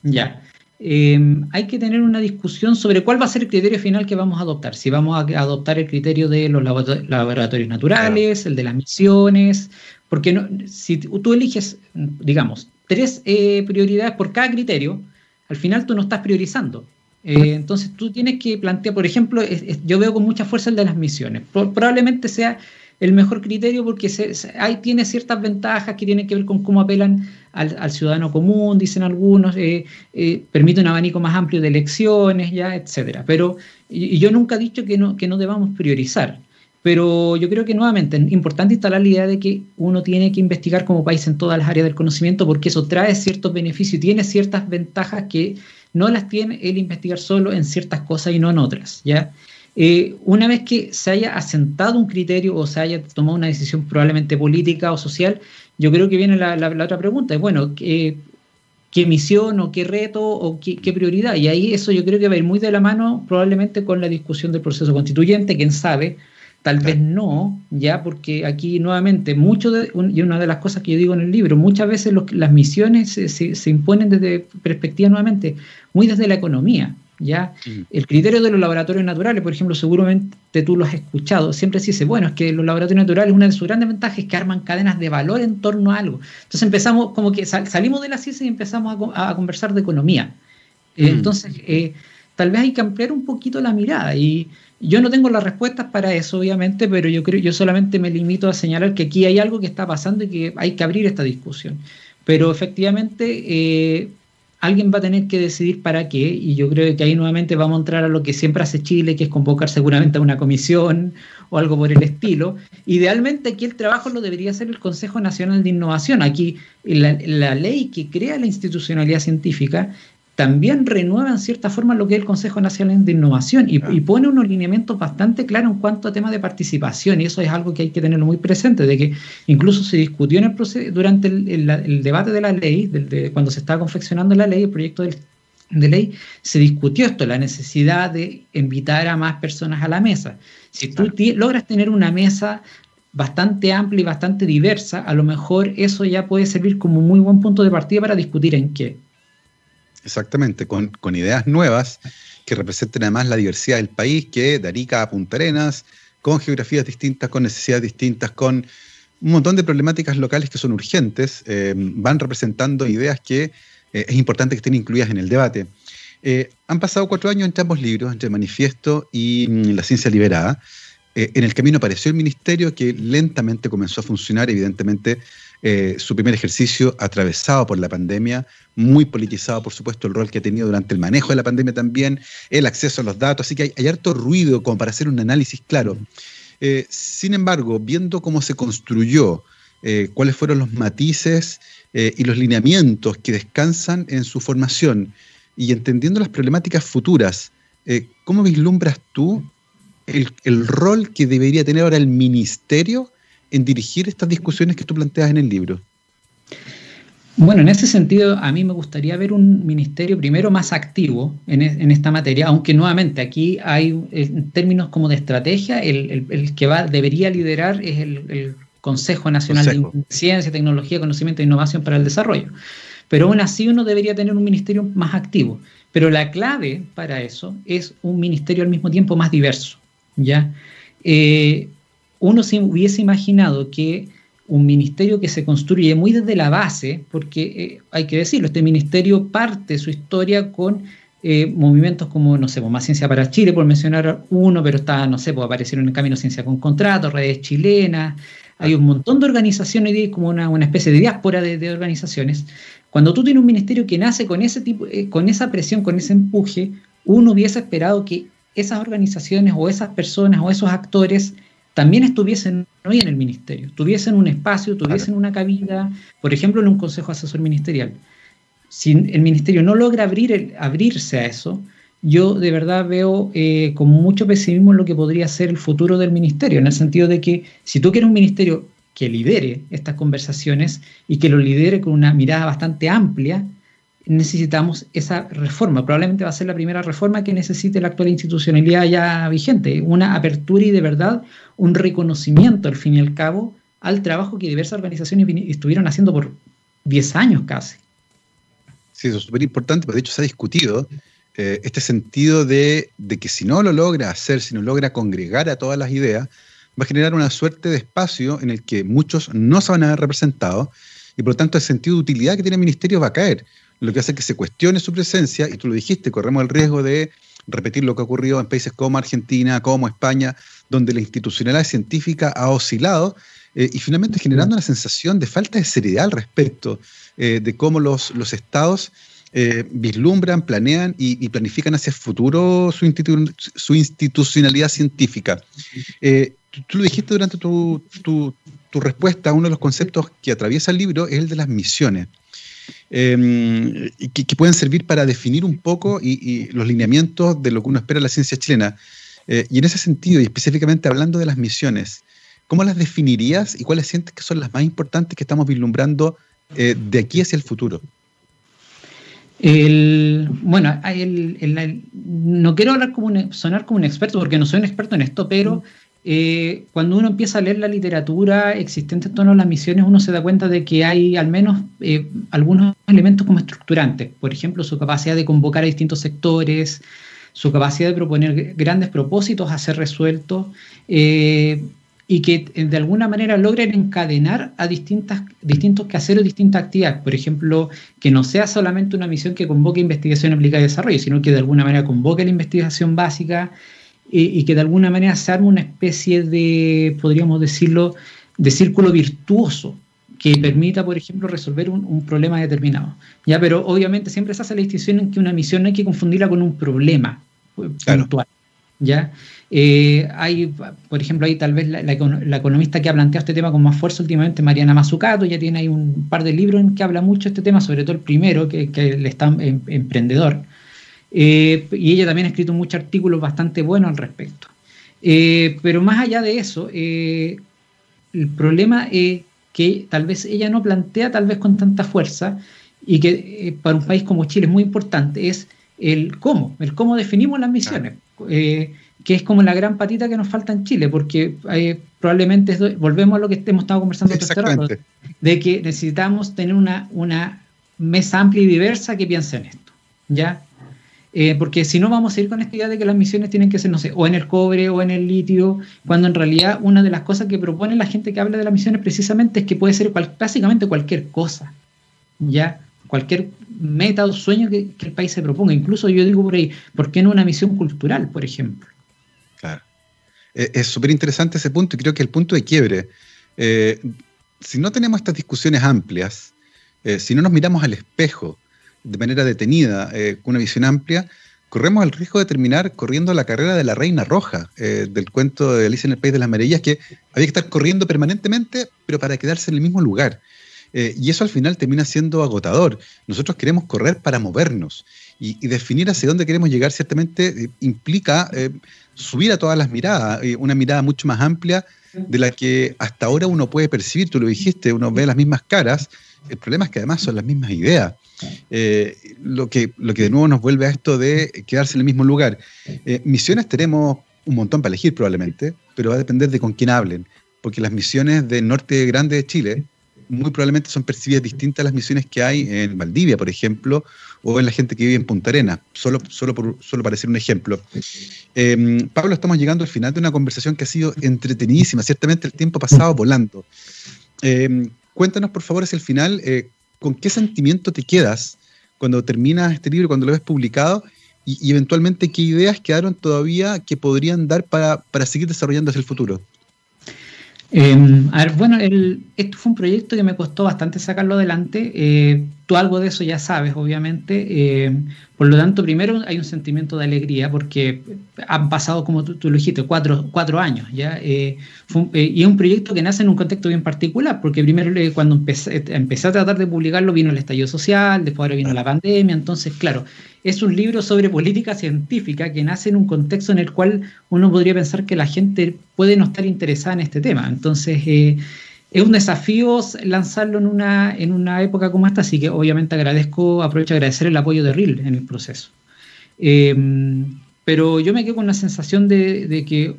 Ya. Em, hay que tener una discusión sobre cuál va a ser el criterio final que vamos a adoptar. Si vamos a adoptar el criterio de los laboratorios naturales, el de las misiones, porque no, si tú eliges, digamos, tres eh, prioridades por cada criterio, al final tú no estás priorizando. Eh, entonces tú tienes que plantear, por ejemplo, yo veo con mucha fuerza el de las misiones. probablemente sea el mejor criterio porque se, tiene ciertas ventajas que tienen que ver con cómo apelan al, ciudadano común, dicen algunos, eh, eh, permite un abanico más amplio de elecciones, ya, etcétera. Pero yo nunca he dicho que no, que no debamos priorizar. Pero yo creo que nuevamente es importante instalar la idea de que uno tiene que investigar como país en todas las áreas del conocimiento porque eso trae ciertos beneficios y tiene ciertas ventajas que no las tiene el investigar solo en ciertas cosas y no en otras, ¿ya? Eh, una vez que se haya asentado un criterio o se haya tomado una decisión probablemente política o social, yo creo que viene la, otra pregunta, es bueno, ¿qué, misión o qué reto o qué, prioridad? Y ahí eso yo creo que va a ir muy de la mano probablemente con la discusión del proceso constituyente, quién sabe, tal vez no, ya, porque aquí nuevamente, mucho de, y una de las cosas que yo digo en el libro, muchas veces las misiones se, se imponen desde perspectiva nuevamente, muy desde la economía. ¿Ya? Mm. El criterio de los laboratorios naturales, por ejemplo, seguramente tú lo has escuchado, siempre se dice, bueno, es que los laboratorios naturales, una de sus grandes ventajas es que arman cadenas de valor en torno a algo. Entonces empezamos, como que salimos de la ciencia y empezamos a, conversar de economía. Mm. Entonces, eh, tal vez hay que ampliar un poquito la mirada y yo no tengo las respuestas para eso, obviamente, pero yo creo, yo solamente me limito a señalar que aquí hay algo que está pasando y que hay que abrir esta discusión. Pero efectivamente, eh, alguien va a tener que decidir para qué, y yo creo que ahí nuevamente vamos a entrar a lo que siempre hace Chile, que es convocar seguramente a una comisión o algo por el estilo. Idealmente aquí el trabajo lo debería hacer el Consejo Nacional de Innovación. Aquí la, la ley que crea la institucionalidad científica también renueva en cierta forma lo que es el Consejo Nacional de Innovación y, pone unos lineamientos bastante claros en cuanto a temas de participación y eso es algo que hay que tenerlo muy presente, de que incluso se discutió en el durante el, debate de la ley, cuando se estaba confeccionando la ley, el proyecto de ley, se discutió esto, la necesidad de invitar a más personas a la mesa. Si tú logras tener una mesa bastante amplia y bastante diversa, a lo mejor eso ya puede servir como muy buen punto de partida para discutir en qué. Exactamente, con, ideas nuevas que representen además la diversidad del país, que de Arica a Punta Arenas, con geografías distintas, con necesidades distintas, con un montón de problemáticas locales que son urgentes, eh, van representando ideas que eh, es importante que estén incluidas en el debate. Eh, han pasado cuatro años entre ambos libros, entre Manifiesto y mm, La Ciencia Liberada. en el camino apareció el ministerio que lentamente comenzó a funcionar, evidentemente eh, su primer ejercicio atravesado por la pandemia, muy politizado, por supuesto, el rol que ha tenido durante el manejo de la pandemia también, el acceso a los datos, así que hay, harto ruido como para hacer un análisis claro. Eh, sin embargo, viendo cómo se construyó, eh, cuáles fueron los matices y los lineamientos que descansan en su formación y entendiendo las problemáticas futuras, ¿cómo vislumbras tú el, el rol que debería tener ahora el ministerio en dirigir estas discusiones que tú planteas en el libro? Bueno, en ese sentido, a mí me gustaría ver un ministerio primero más activo en, esta materia, aunque nuevamente aquí hay, en términos como de estrategia, el, que va, debería liderar es el, Consejo Nacional de Ciencia, Tecnología, Conocimiento e Innovación para el Desarrollo. Pero aún así uno debería tener un ministerio más activo. Pero la clave para eso es un ministerio al mismo tiempo más diverso. ¿ya? Eh, uno se hubiese imaginado que un ministerio que se construye muy desde la base, porque eh, hay que decirlo, este ministerio parte su historia con eh, movimientos como, no sé, pues, Más Ciencia para Chile, por mencionar uno, pero está, no sé, pues aparecieron en el Camino Ciencia con Contrato, redes chilenas, hay un montón de organizaciones, como una, especie de diáspora de, organizaciones. Cuando tú tienes un ministerio que nace con ese tipo, eh, con esa presión, con ese empuje, uno hubiese esperado que esas organizaciones o esas personas o esos actores también estuviesen hoy en el ministerio, tuviesen un espacio, tuviesen una cabida, por ejemplo, en un consejo asesor ministerial. Si el ministerio no logra abrir abrirse a eso, yo de verdad veo eh, con mucho pesimismo lo que podría ser el futuro del ministerio, en el sentido de que si tú quieres un ministerio que lidere estas conversaciones y que lo lidere con una mirada bastante amplia, necesitamos esa reforma. Probablemente va a ser la primera reforma que necesite la actual institucionalidad ya vigente, una apertura y de verdad un reconocimiento al fin y al cabo al trabajo que diversas organizaciones estuvieron haciendo por 10 años casi. Sí, eso es súper importante, pero de hecho se ha discutido eh, este sentido de, que si no lo logra hacer, si no logra congregar a todas las ideas, va a generar una suerte de espacio en el que muchos no se van a ver representados y por lo tanto el sentido de utilidad que tiene el ministerio va a caer, lo que hace que se cuestione su presencia y tú lo dijiste, corremos el riesgo de repetir lo que ha ocurrido en países como Argentina, como España, donde la institucionalidad científica ha oscilado eh, y finalmente generando una sensación de falta de seriedad al respecto eh, de cómo los, los estados eh, vislumbran, planean y, planifican hacia el futuro su, institucionalidad científica. tú, lo dijiste durante tu, respuesta, uno de los conceptos que atraviesa el libro es el de las misiones. Que, que, pueden servir para definir un poco y, los lineamientos de lo que uno espera de la ciencia chilena. y en ese sentido, y específicamente hablando de las misiones, ¿Cómo las definirías y cuáles sientes que son las más importantes que estamos vislumbrando eh, de aquí hacia el futuro? bueno, no quiero hablar como sonar como un experto porque no soy un experto en esto, pero eh, cuando uno empieza a leer la literatura existente en torno a las misiones, uno se da cuenta de que hay al menos eh, algunos elementos como estructurantes. Por ejemplo, su capacidad de convocar a distintos sectores, su capacidad de proponer grandes propósitos a ser resueltos y que eh, de alguna manera logren encadenar a distintas, distintos quehaceres, distintas actividades. Por ejemplo, que no sea solamente una misión que convoque investigación aplicada y desarrollo, sino que de alguna manera convoque la investigación básica y que de alguna manera se arme una especie de, podríamos decirlo, de círculo virtuoso que permita, por ejemplo, resolver un, problema determinado. Ya, pero obviamente siempre se hace la distinción en que una misión no hay que confundirla con un problema eh, puntual. ¿ya? Eh, hay, por ejemplo, ahí tal vez la, economista que ha planteado este tema con más fuerza últimamente, Mariana Mazzucato, ya tiene ahí un par de libros en que habla mucho de este tema, sobre todo el primero, que, que el está em, emprendedor. Eh, y ella también ha escrito muchos artículos bastante buenos al respecto. Eh, pero más allá de eso, el problema es que tal vez ella no plantea tal vez con tanta fuerza y que para un país como Chile es muy importante, es el cómo, el cómo definimos las misiones que es como la gran patita que nos falta en Chile, porque eh, probablemente volvemos a lo que hemos estado conversando este rato, de que necesitamos tener una, una mesa amplia y diversa que piense en esto, ¿ya? Eh, porque si no vamos a ir con esta idea de que las misiones tienen que ser, no sé, o en el cobre o en el litio, cuando en realidad una de las cosas que propone la gente que habla de las misiones precisamente es que puede ser básicamente cualquier cosa, ¿ya? Cualquier meta o sueño que, el país se proponga. Incluso yo digo por ahí, ¿por qué no una misión cultural, por ejemplo? Eh, es súper interesante ese punto y creo que el punto de quiebre, eh, si no tenemos estas discusiones amplias, si no nos miramos al espejo de manera detenida, con una visión amplia, corremos el riesgo de terminar corriendo la carrera de la reina roja, del cuento de Alicia en el País de las Maravillas, que había que estar corriendo permanentemente, pero para quedarse en el mismo lugar. y eso al final termina siendo agotador. Nosotros queremos correr para movernos y, y definir hacia dónde queremos llegar ciertamente implica subir a todas las miradas, eh, una mirada mucho más amplia de la que hasta ahora uno puede percibir, tú lo dijiste, uno ve las mismas caras, el problema es que además son las mismas ideas. Eh, lo, que, lo que de nuevo nos vuelve a esto de quedarse en el mismo lugar. Eh, misiones tenemos un montón para elegir probablemente, pero va a depender de con quién hablen, porque las misiones del norte grande de Chile muy probablemente son percibidas distintas a las misiones que hay en Valdivia, por ejemplo, o en la gente que vive en Punta Arena, solo, solo, solo para hacer un ejemplo. Em, Pablo, estamos llegando al final de una conversación que ha sido entretenidísima, ciertamente el tiempo ha pasado volando. Cuéntanos, por favor, hacia el final, eh, ¿con qué sentimiento te quedas cuando terminas este libro, cuando lo ves publicado? Y, eventualmente, ¿qué ideas quedaron todavía que podrían dar para, para seguir desarrollando hacia el futuro? Em, a ver, bueno, esto fue un proyecto que me costó bastante sacarlo adelante. Eh, tú algo de eso ya sabes, obviamente. Eh, por lo tanto, primero hay un sentimiento de alegría porque han pasado, como tú, lo dijiste, cuatro, cuatro años. ¿ya? Eh, y es un proyecto que nace en un contexto bien particular, porque primero cuando empecé, empecé, a tratar de publicarlo vino el estallido social, después ahora vino la pandemia. Entonces, claro, es un libro sobre política científica que nace en un contexto en el cual uno podría pensar que la gente puede no estar interesada en este tema. Entonces, eh, es un desafío lanzarlo en una, en una época como esta, así que obviamente agradezco, aprovecho a agradecer el apoyo de RIL en el proceso. Eh, pero yo me quedo con la sensación de, que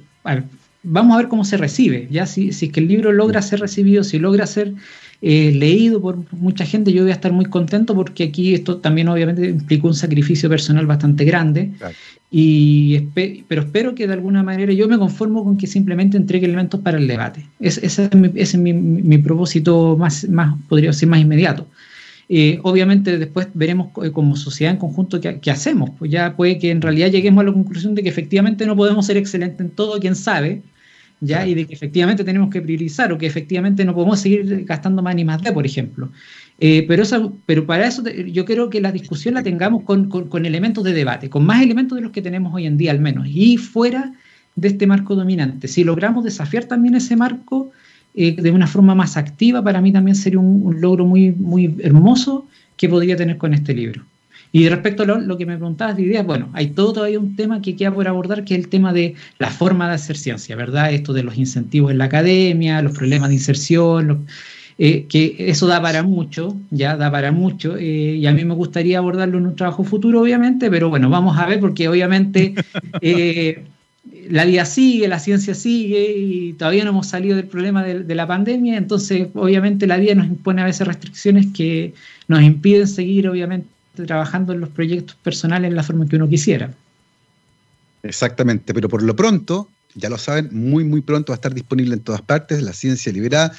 vamos a ver cómo se recibe, ya si, si que el libro logra ser recibido, si logra ser eh, leído por mucha gente, yo voy a estar muy contento porque aquí esto también obviamente implica un sacrificio personal bastante grande. Y pero espero que de alguna manera yo me conformo con que simplemente entregue elementos para el debate. ese es, mi, propósito más, más, podría ser más inmediato. Eh, obviamente después veremos eh, como sociedad en conjunto qué, hacemos. Pues ya puede que en realidad lleguemos a la conclusión de que efectivamente no podemos ser excelentes en todo, quién sabe, ¿ya? y de que efectivamente tenemos que priorizar o que efectivamente no podemos seguir gastando más ni más de, por ejemplo. Eh, pero, pero para eso yo creo que la discusión la tengamos con, con, elementos de debate, con más elementos de los que tenemos hoy en día al menos, y fuera de este marco dominante. Si logramos desafiar también ese marco eh, de una forma más activa, para mí también sería un, logro muy, muy hermoso que podría tener con este libro. Y respecto a lo, que me preguntabas de ideas, bueno, hay todo todavía un tema que queda por abordar, que es el tema de la forma de hacer ciencia, ¿verdad? Esto de los incentivos en la academia, los problemas de inserción, eh, que eso da para mucho, ya da para mucho, eh, y a mí me gustaría abordarlo en un trabajo futuro, obviamente, pero bueno, vamos a ver, porque obviamente [LAUGHS] eh, la vida sigue, la ciencia sigue, y todavía no hemos salido del problema de, de la pandemia, entonces obviamente la vida nos impone a veces restricciones que nos impiden seguir, obviamente, trabajando en los proyectos personales en la forma que uno quisiera. Exactamente, pero por lo pronto, ya lo saben, muy, muy pronto va a estar disponible en todas partes, La Ciencia Liberada.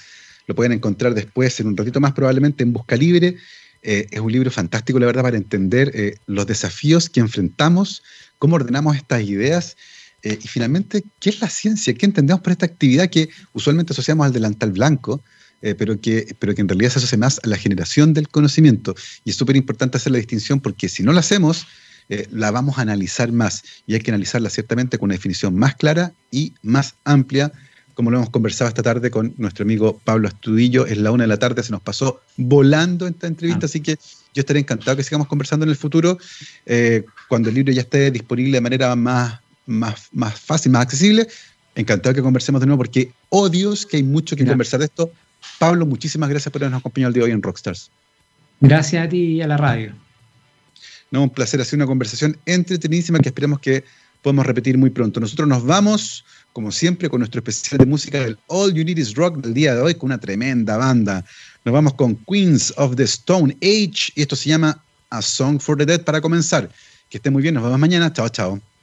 Lo pueden encontrar después, en un ratito más, probablemente en Busca Libre. Eh, es un libro fantástico, la verdad, para entender eh, los desafíos que enfrentamos, cómo ordenamos estas ideas eh, y finalmente, ¿qué es la ciencia? ¿Qué entendemos por esta actividad que usualmente asociamos al delantal blanco? Eh, pero, que, pero que en realidad se asocia más a la generación del conocimiento. Y es súper importante hacer la distinción porque si no la hacemos, eh, la vamos a analizar más y hay que analizarla ciertamente con una definición más clara y más amplia, como lo hemos conversado esta tarde con nuestro amigo Pablo Astudillo. Es la una de la tarde, se nos pasó volando esta entrevista, ah. así que yo estaré encantado que sigamos conversando en el futuro, eh, cuando el libro ya esté disponible de manera más, más, más fácil, más accesible. Encantado que conversemos de nuevo porque odios que hay mucho que conversar de esto. Pablo, muchísimas gracias por habernos acompañado el día de hoy en Rockstars. Gracias a ti y a la radio. No, un placer hacer una conversación entretenidísima que esperamos que podamos repetir muy pronto. Nosotros nos vamos, como siempre, con nuestro especial de música del All You Need Is Rock del día de hoy, con una tremenda banda. Nos vamos con Queens of the Stone Age y esto se llama A Song for the Dead para comenzar. Que esté muy bien, nos vemos mañana. Chao, chao.